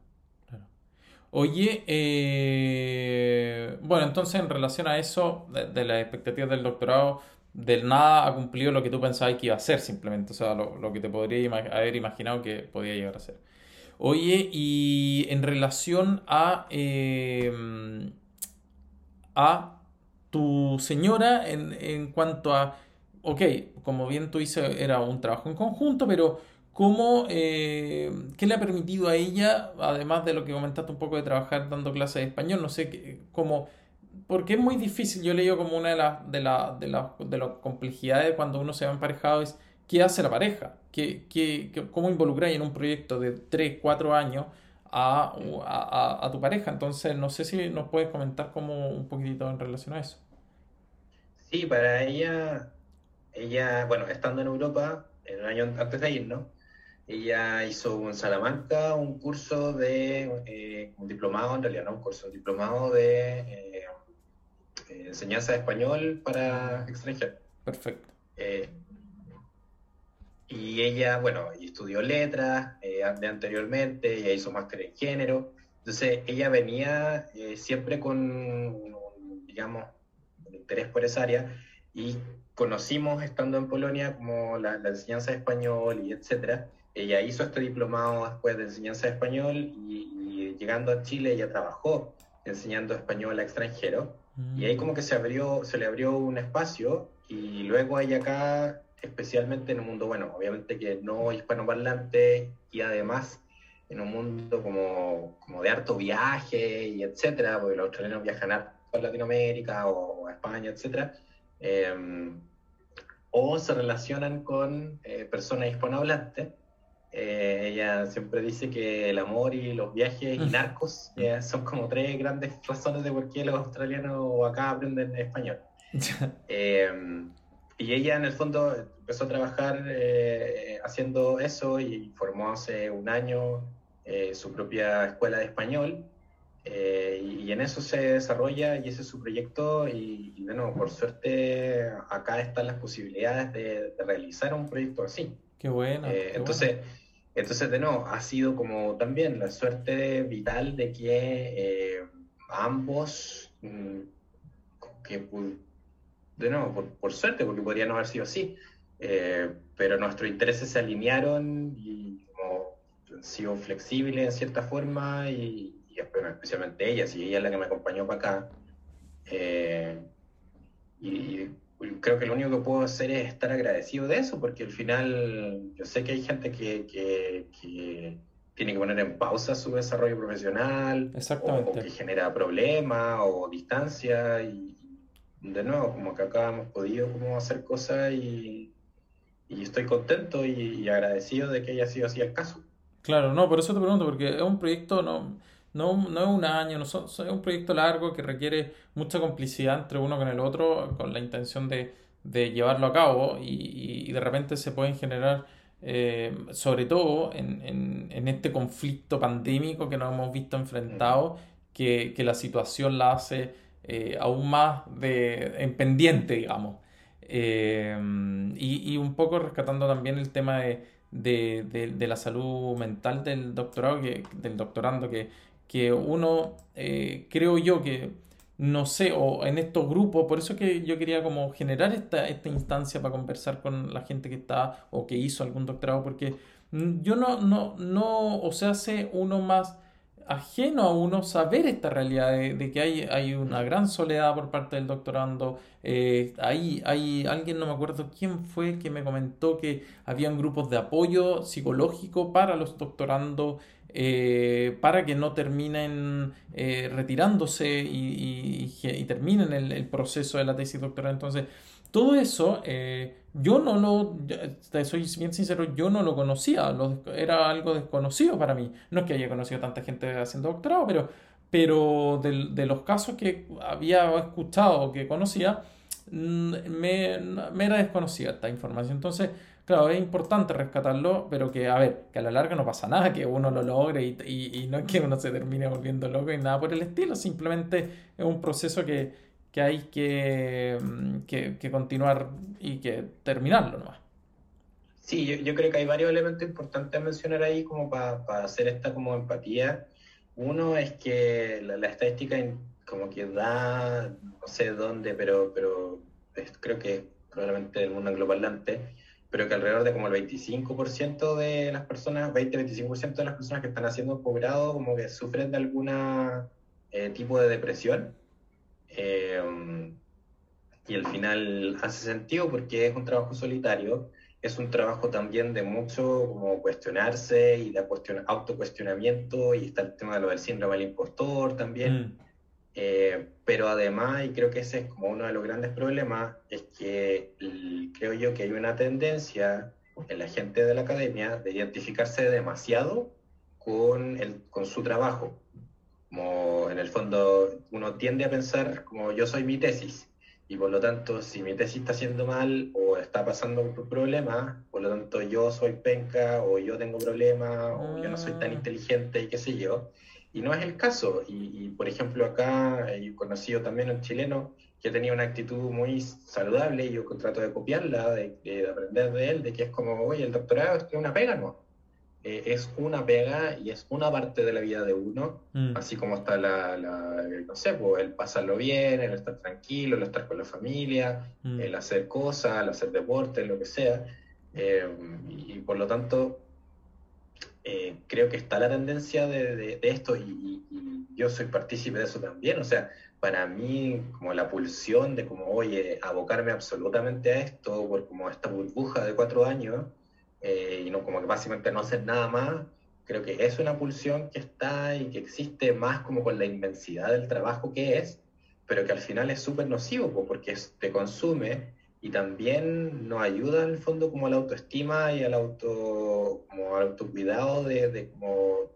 Speaker 1: Oye, eh, bueno, entonces en relación a eso, de, las expectativas del doctorado, del nada ha cumplido lo que tú pensabas que iba a ser simplemente, o sea, lo, que te podría haber imaginado que podía llegar a ser. Oye, y en relación a, em, a tu señora, en, en cuanto a, ok, como bien tú dices, era un trabajo en conjunto, pero ¿Cómo, eh, ¿Qué le ha permitido a ella, además de lo que comentaste un poco de trabajar dando clases de español? No sé, cómo, porque es muy difícil, yo leído como una de las de la, de la, de las complejidades cuando uno se va emparejado es qué hace la pareja, ¿Qué, qué, cómo involucrar en un proyecto de 3, 4 años a, a, a, tu pareja. Entonces, no sé si nos puedes comentar como un poquitito en relación a eso.
Speaker 2: Sí, para ella, ella, bueno, estando en Europa, en el año antes de ir, ¿no? Ella hizo en Salamanca un curso de, eh, un diplomado, en realidad no un curso, un diplomado de eh, eh, enseñanza de español para extranjeros.
Speaker 1: Perfecto.
Speaker 2: y ella, bueno, estudió letras de anteriormente, ella hizo máster en género, entonces ella venía siempre con, digamos, un interés por esa área y conocimos estando en Polonia como la, la enseñanza de español y etcétera. Ella hizo este diplomado después de enseñanza de español y, llegando a Chile ella trabajó enseñando español a extranjeros. Y ahí como que se abrió, se le abrió un espacio y luego hay acá, especialmente en un mundo, bueno, obviamente que no hispanoparlante y además en un mundo como, como de harto viaje y etcétera, porque los australianos viajan a Latinoamérica o, a España, etcétera. Em, o se relacionan con eh, personas hispanohablantes eh, ella siempre dice que el amor y los viajes y narcos son como tres grandes razones de por qué los australianos acá aprenden español. <laughs> Em, y ella en el fondo empezó a trabajar eh, haciendo eso y formó hace un año eh, su propia escuela de español. Y, en eso se desarrolla y ese es su proyecto y, bueno, por suerte acá están las posibilidades de, realizar un proyecto así.
Speaker 1: Qué bueno.
Speaker 2: entonces, entonces, de nuevo, ha sido como también la suerte vital de que eh, ambos, mm, que de nuevo, por, suerte, porque podría no haber sido así, eh, pero nuestros intereses se alinearon y como han sido flexibles en cierta forma y, especialmente ella, si ella es la que me acompañó para acá. Eh, y, creo que lo único que puedo hacer es estar agradecido de eso, porque al final yo sé que hay gente que, que, tiene que poner en pausa su desarrollo profesional, o, que genera problemas o distancia, y de nuevo, como que acá hemos podido como hacer cosas y, y estoy contento y, agradecido de que haya sido así el caso.
Speaker 1: Claro, no, por eso te pregunto, porque es un proyecto, no, no, no es un año, no es un proyecto largo que requiere mucha complicidad entre uno con el otro, con la intención de, de llevarlo a cabo y, y, de repente se pueden generar, eh, sobre todo en, en, en, este conflicto pandémico que nos hemos visto enfrentados, que, que la situación la hace eh, aún más de, en pendiente, digamos. Eh, y, y, un poco rescatando también el tema de, de, de, la salud mental del doctorado, que, del doctorando, que, que uno, eh, creo yo que, no sé, o en estos grupos, por eso que yo quería como generar esta, esta instancia para conversar con la gente que está o que hizo algún doctorado, porque yo no, no, no, o sea, hace uno más ajeno a uno saber esta realidad de, que hay, hay, una gran soledad por parte del doctorando. Eh, hay, hay alguien, no me acuerdo quién fue, que me comentó que habían grupos de apoyo psicológico para los doctorandos. Eh, para que no terminen eh, retirándose y, terminen el, proceso de la tesis doctoral. Entonces, todo eso, eh, yo no lo, soy bien sincero, yo no lo conocía, era algo desconocido para mí. No es que haya conocido tanta gente haciendo doctorado, pero, pero de, los casos que había escuchado que conocía, mm, me, me, era desconocida esta información. Entonces, claro, es importante rescatarlo, pero que, a ver, que a la larga no pasa nada, que uno lo logre y, y, no es que uno se termine volviendo loco y nada por el estilo, simplemente es un proceso que que hay mm, que, que, continuar y que terminarlo nomás.
Speaker 2: Sí, yo, yo, creo que hay varios elementos importantes a mencionar ahí como para hacer esta como empatía. Uno es que la, estadística como que da, no sé dónde, pero, pero creo que probablemente el mundo angloparlante, pero que alrededor de como el 25% de las personas, 20-25% de las personas que están haciendo posgrado como que sufren de alguna eh, tipo de depresión eh, y al final hace sentido porque es un trabajo solitario, es un trabajo también de mucho como cuestionarse y de autocuestionamiento y está el tema de lo del síndrome del impostor también. Mm. Eh, pero además, y creo que ese es como uno de los grandes problemas, es que creo yo que hay una tendencia en la gente de la academia de identificarse demasiado con, el, con su trabajo como en el fondo uno tiende a pensar como yo soy mi tesis y por lo tanto si mi tesis está haciendo mal o está pasando por problemas, por lo tanto yo soy penca o yo tengo problemas o yo no soy tan ah. inteligente y qué sé yo. Y no es el caso. Y, por ejemplo acá he conocido también a un chileno que tenía una actitud muy saludable y yo trato de copiarla, de, de, aprender de él, de que es como, oye, el doctorado es una pega, ¿no? Eh, es una pega y es una parte de la vida de uno, mm. así como está la, no sé, pues, el pasarlo bien, el estar tranquilo, el estar con la familia, mm. el hacer cosas, el hacer deporte, lo que sea. Eh, y, por lo tanto, eh, creo que está la tendencia de, esto y, yo soy partícipe de eso también. O sea, para mí, como la pulsión de como, oye, abocarme absolutamente a esto por como esta burbuja de cuatro años, eh, y no como que básicamente no hacer nada más, creo que es una pulsión que está y que existe más como con la inmensidad del trabajo que es, pero que al final es súper nocivo porque te consume y también nos ayuda en el fondo como a la autoestima y al auto como al autocuidado de, de, como,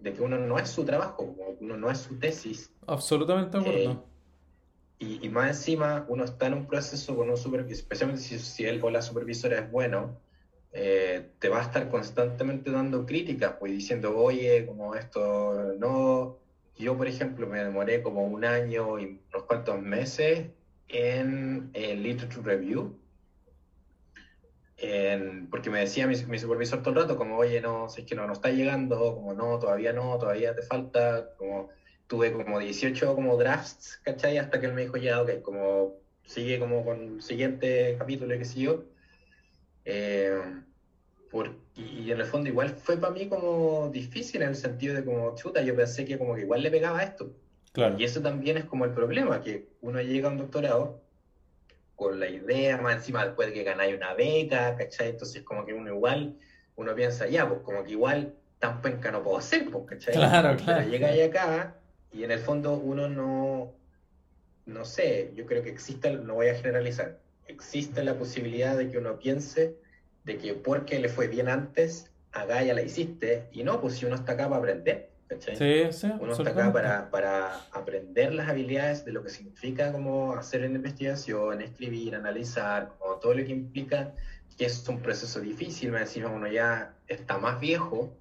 Speaker 2: de que uno no es su trabajo, como uno no es su tesis.
Speaker 1: Absolutamente de acuerdo.
Speaker 2: Eh, y, y, más encima uno está en un proceso con un supervisor, especialmente si, si él o la supervisora es bueno, eh, te va a estar constantemente dando críticas, pues diciendo, oye, como esto no. Yo, por ejemplo, me demoré como un año y unos cuantos meses en el Literature Review, porque me decía mi, supervisor todo el rato, como, oye, no, si es que no, no está llegando, como no, todavía no, todavía te falta, como tuve como 18 como drafts, ¿cachai? Hasta que él me dijo, ya, ok, como sigue como con el siguiente capítulo qué sé yo. Eh, y, en el fondo igual fue para mí como difícil en el sentido de como, chuta, yo pensé que como que igual le pegaba esto. Claro. Y eso también es como el problema, que uno llega a un doctorado con la idea, más encima después de que ganáis una beca, ¿cachai? Entonces como que uno igual, uno piensa, ya, pues como que igual tan penca no puedo ser, pues, ¿cachai? Claro, claro. Pero llega ahí acá y en el fondo uno no, no sé, yo creo que existe, no voy a generalizar, existe la posibilidad de que uno piense de que porque le fue bien antes, acá ya la hiciste, y no, pues si uno está acá para aprender, Sí, sí, uno está acá para, para, aprender las habilidades de lo que significa como hacer una investigación, escribir, analizar, como todo lo que implica, que es un proceso difícil, me decimos, uno ya está más viejo,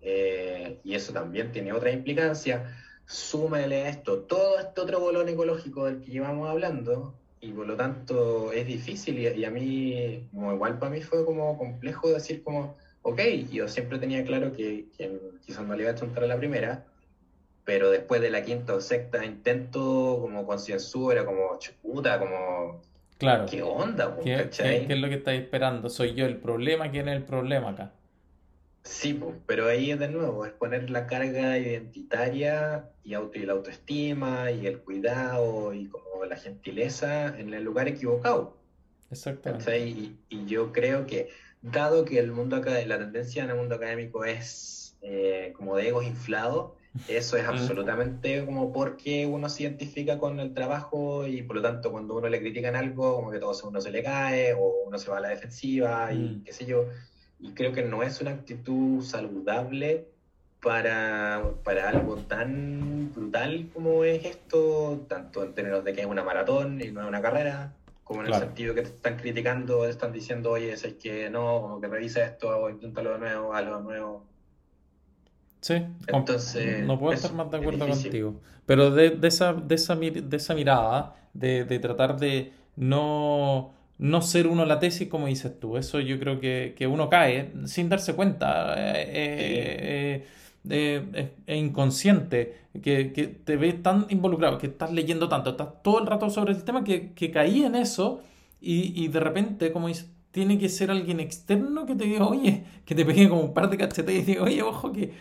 Speaker 2: eh, y eso también tiene otra implicancia, súmale a esto todo este otro bolón ecológico del que llevamos hablando, y por lo tanto es difícil y, a mí, como igual para mí fue como complejo decir como, ok, yo siempre tenía claro que, que quizás no le iba a chuntar a la primera, pero después de la quinta o sexta intento como concienzudo era como chuputa, como...
Speaker 1: Claro.
Speaker 2: ¿Qué onda?
Speaker 1: ¿Qué, ¿Qué, es lo que estáis esperando? ¿Soy yo el problema? ¿Quién es el problema acá?
Speaker 2: Sí, pero ahí de nuevo es poner la carga identitaria y, auto, y la autoestima y el cuidado y como la gentileza en el lugar equivocado. Exactamente. Y, y, yo creo que, dado que el mundo acá, la tendencia en el mundo académico es eh, como de egos inflados, eso es absolutamente como porque uno se identifica con el trabajo y por lo tanto cuando uno le critican algo, como que todo uno se le cae o uno se va a la defensiva y mm. qué sé yo. Y creo que no es una actitud saludable para, para algo tan brutal como es esto, tanto en términos de que es una maratón y no es una carrera, como en el sentido que te están criticando, te están diciendo, oye, es que no, como que revisa esto o inténtalo de nuevo, hazlo de nuevo.
Speaker 1: Sí, entonces no puedo estar más de acuerdo contigo. Pero de, de, esa, de, esa, de esa mirada, de, de tratar de no no ser uno la tesis como dices tú. Eso yo creo que, uno cae sin darse cuenta. Eh, eh, eh, inconsciente, que, te ves tan involucrado, que estás leyendo tanto, estás todo el rato sobre el tema que, que caí en eso y, de repente, como dices, tiene que ser alguien externo que te diga, oye, que te pegue como un par de cachetes y diga, oye, ojo, que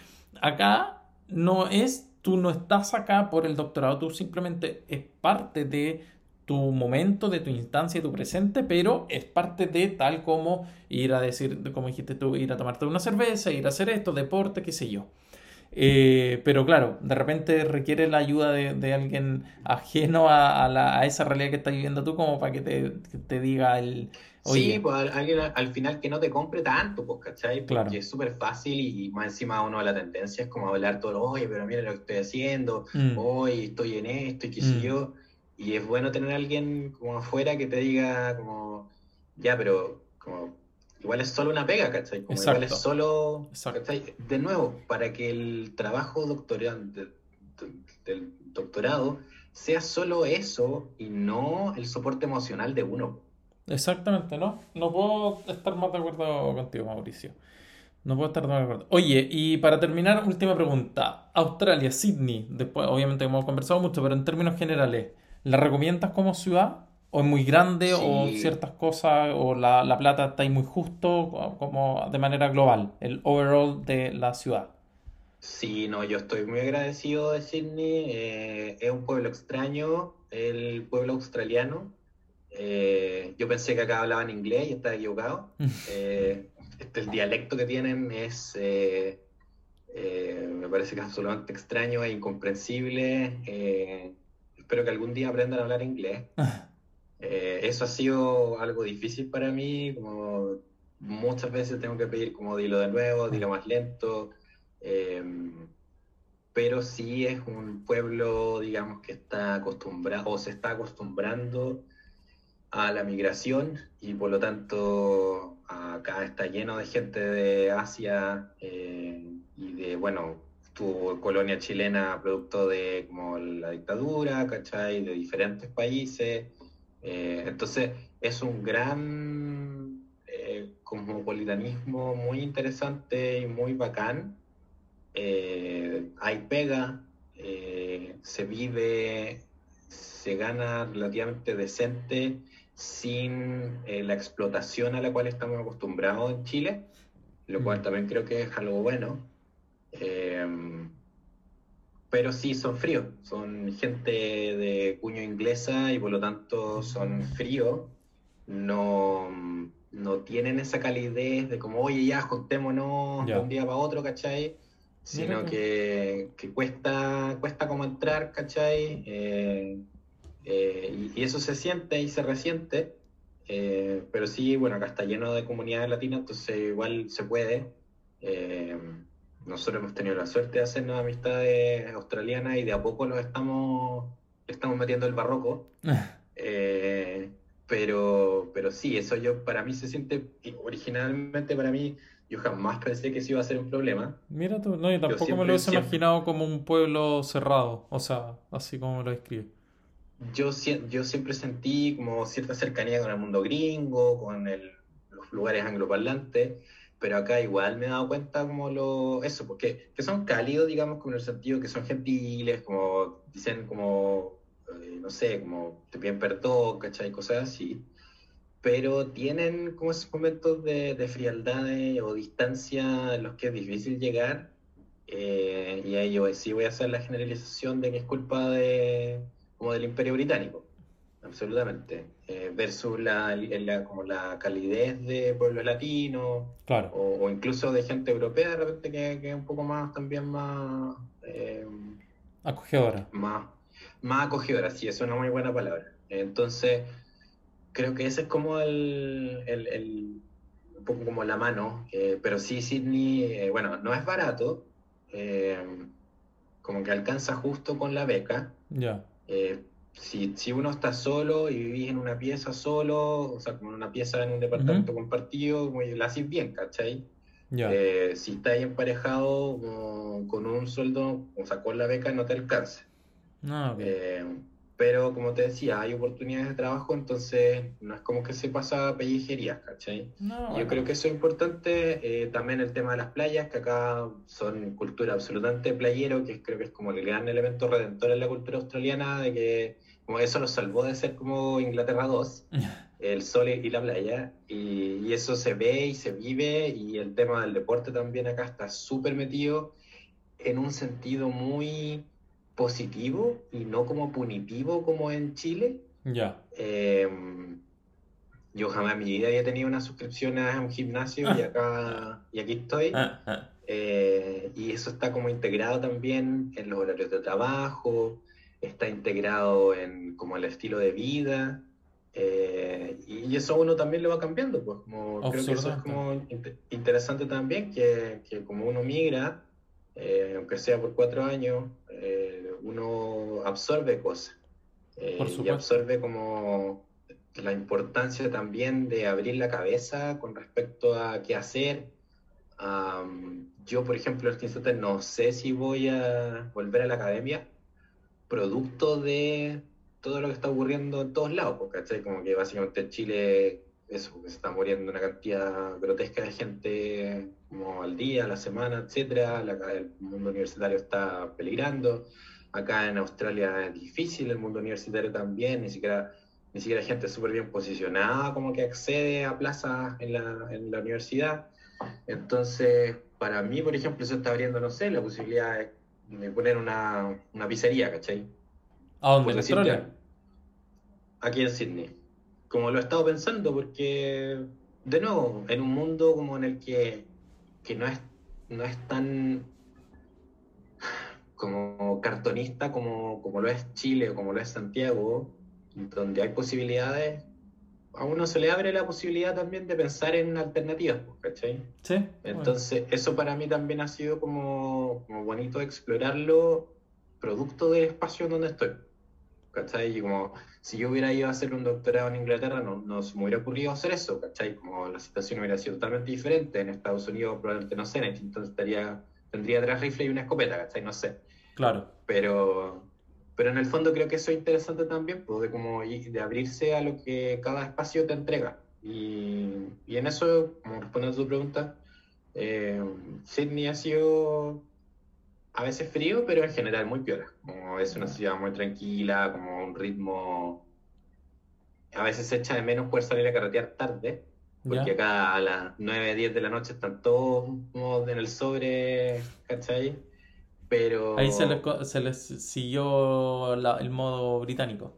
Speaker 1: acá no es, tú no estás acá por el doctorado, tú simplemente es parte de tu momento, de tu instancia, de tu presente, pero es parte de tal como ir a decir, como dijiste tú, ir a tomarte una cerveza, ir a hacer esto, deporte, qué sé yo. Eh, pero claro, de repente requiere la ayuda de, alguien ajeno a, a, esa realidad que estás viviendo tú como para que te, diga el...
Speaker 2: Sí, pues alguien al final que no te compre tanto, pues, ¿cachai? Porque es súper fácil y, más encima uno de la tendencia es como hablar todo, oye, pero mira lo que estoy haciendo, mm. hoy estoy en esto y qué sé mm. yo. Y es bueno tener a alguien como afuera que te diga como, ya, pero como, igual es solo una pega, ¿cachai? Como igual es solo, ¿cachai? De nuevo, para que el trabajo doctoral, del doctorado sea solo eso y no el soporte emocional de uno.
Speaker 1: Exactamente, ¿no? No puedo estar más de acuerdo contigo, Mauricio. No puedo estar más de acuerdo. Oye, y para terminar, última pregunta. Australia, Sydney, después obviamente hemos conversado mucho, pero en términos generales, ¿La recomiendas como ciudad? ¿O es muy grande? ¿O ciertas cosas? ¿O la, la, plata está ahí muy justo? Como de manera global, el overall de la ciudad.
Speaker 2: Sí, no, yo estoy muy agradecido de Sydney. Eh, es un pueblo extraño, el pueblo australiano. Eh, yo pensé que acá hablaban inglés y estaba equivocado. <laughs> Eh, este, el dialecto que tienen es, me parece que es absolutamente extraño e incomprensible espero que algún día aprendan a hablar inglés. <laughs> Eh, eso ha sido algo difícil para mí, como muchas veces tengo que pedir como dilo de nuevo, dilo más lento, em, pero sí es un pueblo, digamos, que está acostumbrado o se está acostumbrando a la migración y por lo tanto acá está lleno de gente de Asia eh, y de, bueno, tu colonia chilena producto de como la dictadura, ¿cachai? De diferentes países. Eh, entonces es un gran eh, cosmopolitanismo muy interesante y muy bacán. Eh, hay pega, se vive, se gana relativamente decente sin eh, la explotación a la cual estamos acostumbrados en Chile, lo cual también creo que es algo bueno. Pero sí, son fríos, son gente de cuño inglesa y por lo tanto son fríos, no, no tienen esa calidez de como, oye, ya juntémonos de un día para otro, ¿cachai? Sino que, que, cuesta, cuesta como entrar, ¿cachai? Eh, eh, y, eso se siente y se resiente, eh, pero sí, bueno, acá está lleno de comunidades latinas, entonces igual se puede. Eh, nosotros hemos tenido la suerte de hacernos amistades australianas y de a poco los estamos, estamos metiendo el barroco. <laughs> pero, pero sí, eso yo para mí se siente, originalmente para mí, yo jamás pensé que eso iba a ser un problema.
Speaker 1: Mira tú, no, yo tampoco me lo hubiese imaginado como un pueblo cerrado, o sea, así como me lo describe
Speaker 2: yo, yo siempre sentí como cierta cercanía con el mundo gringo, con los lugares angloparlantes, pero acá igual me he dado cuenta como lo, eso, porque que son cálidos, digamos, como en el sentido que son gentiles, como dicen como, eh, no sé, como te piden perdón, ¿cachai? Cosas así, pero tienen como esos momentos de, de frialdad o distancia en los que es difícil llegar, eh, y ahí yo sí voy a hacer la generalización de que es culpa de como del Imperio Británico, absolutamente, eh, versus la, como la calidez de pueblos latinos,
Speaker 1: claro.
Speaker 2: o, incluso de gente europea de repente que, es un poco más también más... Eh,
Speaker 1: acogedora.
Speaker 2: Más, más acogedora, sí, es una muy buena palabra. Entonces, creo que ese es como el, el, un poco como la mano, eh, pero sí Sydney, bueno, no es barato, como que alcanza justo con la beca.
Speaker 1: Ya.
Speaker 2: Eh, si, si, uno está solo y vivís en una pieza solo, o sea, como en una pieza en un departamento compartido, como la haces bien, ¿cachai? Eh, si estás emparejado con un sueldo, o sea, con la beca no te alcanza.
Speaker 1: No,
Speaker 2: eh, pero como te decía, hay oportunidades de trabajo, entonces no es como que se pasa pellejerías, ¿cachai? Yo creo que eso es importante. Eh, también el tema de las playas, que acá son cultura absolutamente playero, que creo que es como el gran elemento redentor en la cultura australiana, de que como eso nos salvó de ser como Inglaterra 2, <laughs> el sol y la playa, y, y eso se ve y se vive, y el tema del deporte también acá está súper metido en un sentido muy positivo y no como punitivo como en Chile.
Speaker 1: Ya.
Speaker 2: Em, yo jamás en mi vida había tenido una suscripción a un gimnasio y acá y aquí estoy. Ah, ah. Eh, y eso está como integrado también en los horarios de trabajo, está integrado en como el estilo de vida. Eh, y eso uno también lo va cambiando, pues como, creo que eso es como interesante también, que, que como uno migra, eh, aunque sea por cuatro años, eh, uno absorbe cosas. Eh, y absorbe como la importancia también de abrir la cabeza con respecto a qué hacer. yo, por ejemplo, este instante no sé si voy a volver a la academia producto de todo lo que está ocurriendo en todos lados, porque como que básicamente Chile eso, se está muriendo una cantidad grotesca de gente como al día, a la semana, etcétera. el mundo universitario está peligrando. Acá en Australia es difícil el mundo universitario también, ni siquiera ni siquiera gente súper bien posicionada como que accede a plazas en la, en la universidad. Entonces, para mí, por ejemplo, se está abriendo, no sé, la posibilidad de, poner una, una, pizzería, ¿cachai?
Speaker 1: ¿A dónde? ¿En Australia?
Speaker 2: Aquí en Sydney como lo he estado pensando, porque, de nuevo, en un mundo como en el que, que no, es, no es tan como cartonista como, como lo es Chile o como lo es Santiago, donde hay posibilidades, a uno se le abre la posibilidad también de pensar en alternativas, pues, ¿cachai?
Speaker 1: Sí.
Speaker 2: Entonces, eso para mí también ha sido como, como bonito explorarlo producto del espacio donde estoy. ¿cachai? Y como si yo hubiera ido a hacer un doctorado en Inglaterra, no, no se me hubiera ocurrido hacer eso, ¿cachai? Como la situación hubiera sido totalmente diferente. En Estados Unidos probablemente no sé, entonces estaría, tendría tres rifles y una escopeta, ¿cachai? No sé.
Speaker 1: Claro.
Speaker 2: Pero, pero en el fondo creo que eso es interesante también, pues, de, como, de abrirse a lo que cada espacio te entrega. Y, y en eso, como respondiendo a tu pregunta, eh, Sydney ha sido a veces frío, pero en general muy piola. Como es una ciudad muy tranquila, como un ritmo a veces se echa de menos poder salir a carretear tarde, porque acá a las 9, 10 de la noche están todos en el sobre, ¿cachai? Pero
Speaker 1: Ahí se les, se les siguió la- el modo británico.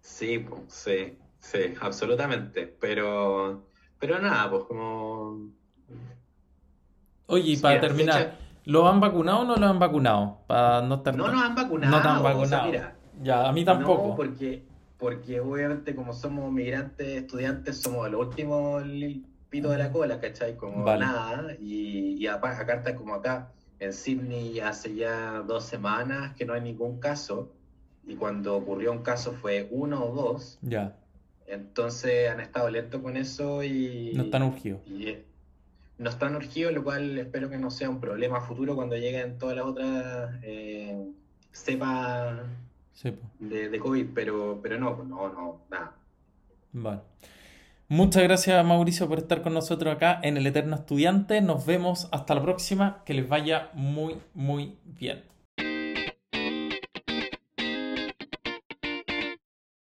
Speaker 2: sí, pues, sí, sí, absolutamente. Pero, pero nada, pues como
Speaker 1: Oye, y para terminar,
Speaker 2: fecha-
Speaker 1: ¿los han vacunado o no los han vacunado? Para no estar
Speaker 2: no nos han vacunado.
Speaker 1: no te han
Speaker 2: o sea,
Speaker 1: vacunado.
Speaker 2: mira,
Speaker 1: Ya, a mí tampoco.
Speaker 2: No, porque, porque obviamente como somos migrantes, estudiantes, somos los últimos pito de la cola, ¿cachai? Como
Speaker 1: Vale.
Speaker 2: nada. Y, y apa- acá está como acá, en Sydney hace ya dos semanas que no hay ningún caso. Y cuando ocurrió un caso fue uno o dos.
Speaker 1: Ya,
Speaker 2: Entonces han estado lentos con eso y...
Speaker 1: no están urgidos.
Speaker 2: y, eh, no están urgidos, lo cual espero que no sea un problema futuro cuando lleguen todas las otras eh, cepas de, de COVID, pero, pero no, no, no, nada.
Speaker 1: Vale. Muchas gracias, Mauricio, por estar con nosotros acá en El Eterno Estudiante. Nos vemos hasta la próxima. Que les vaya muy, muy bien.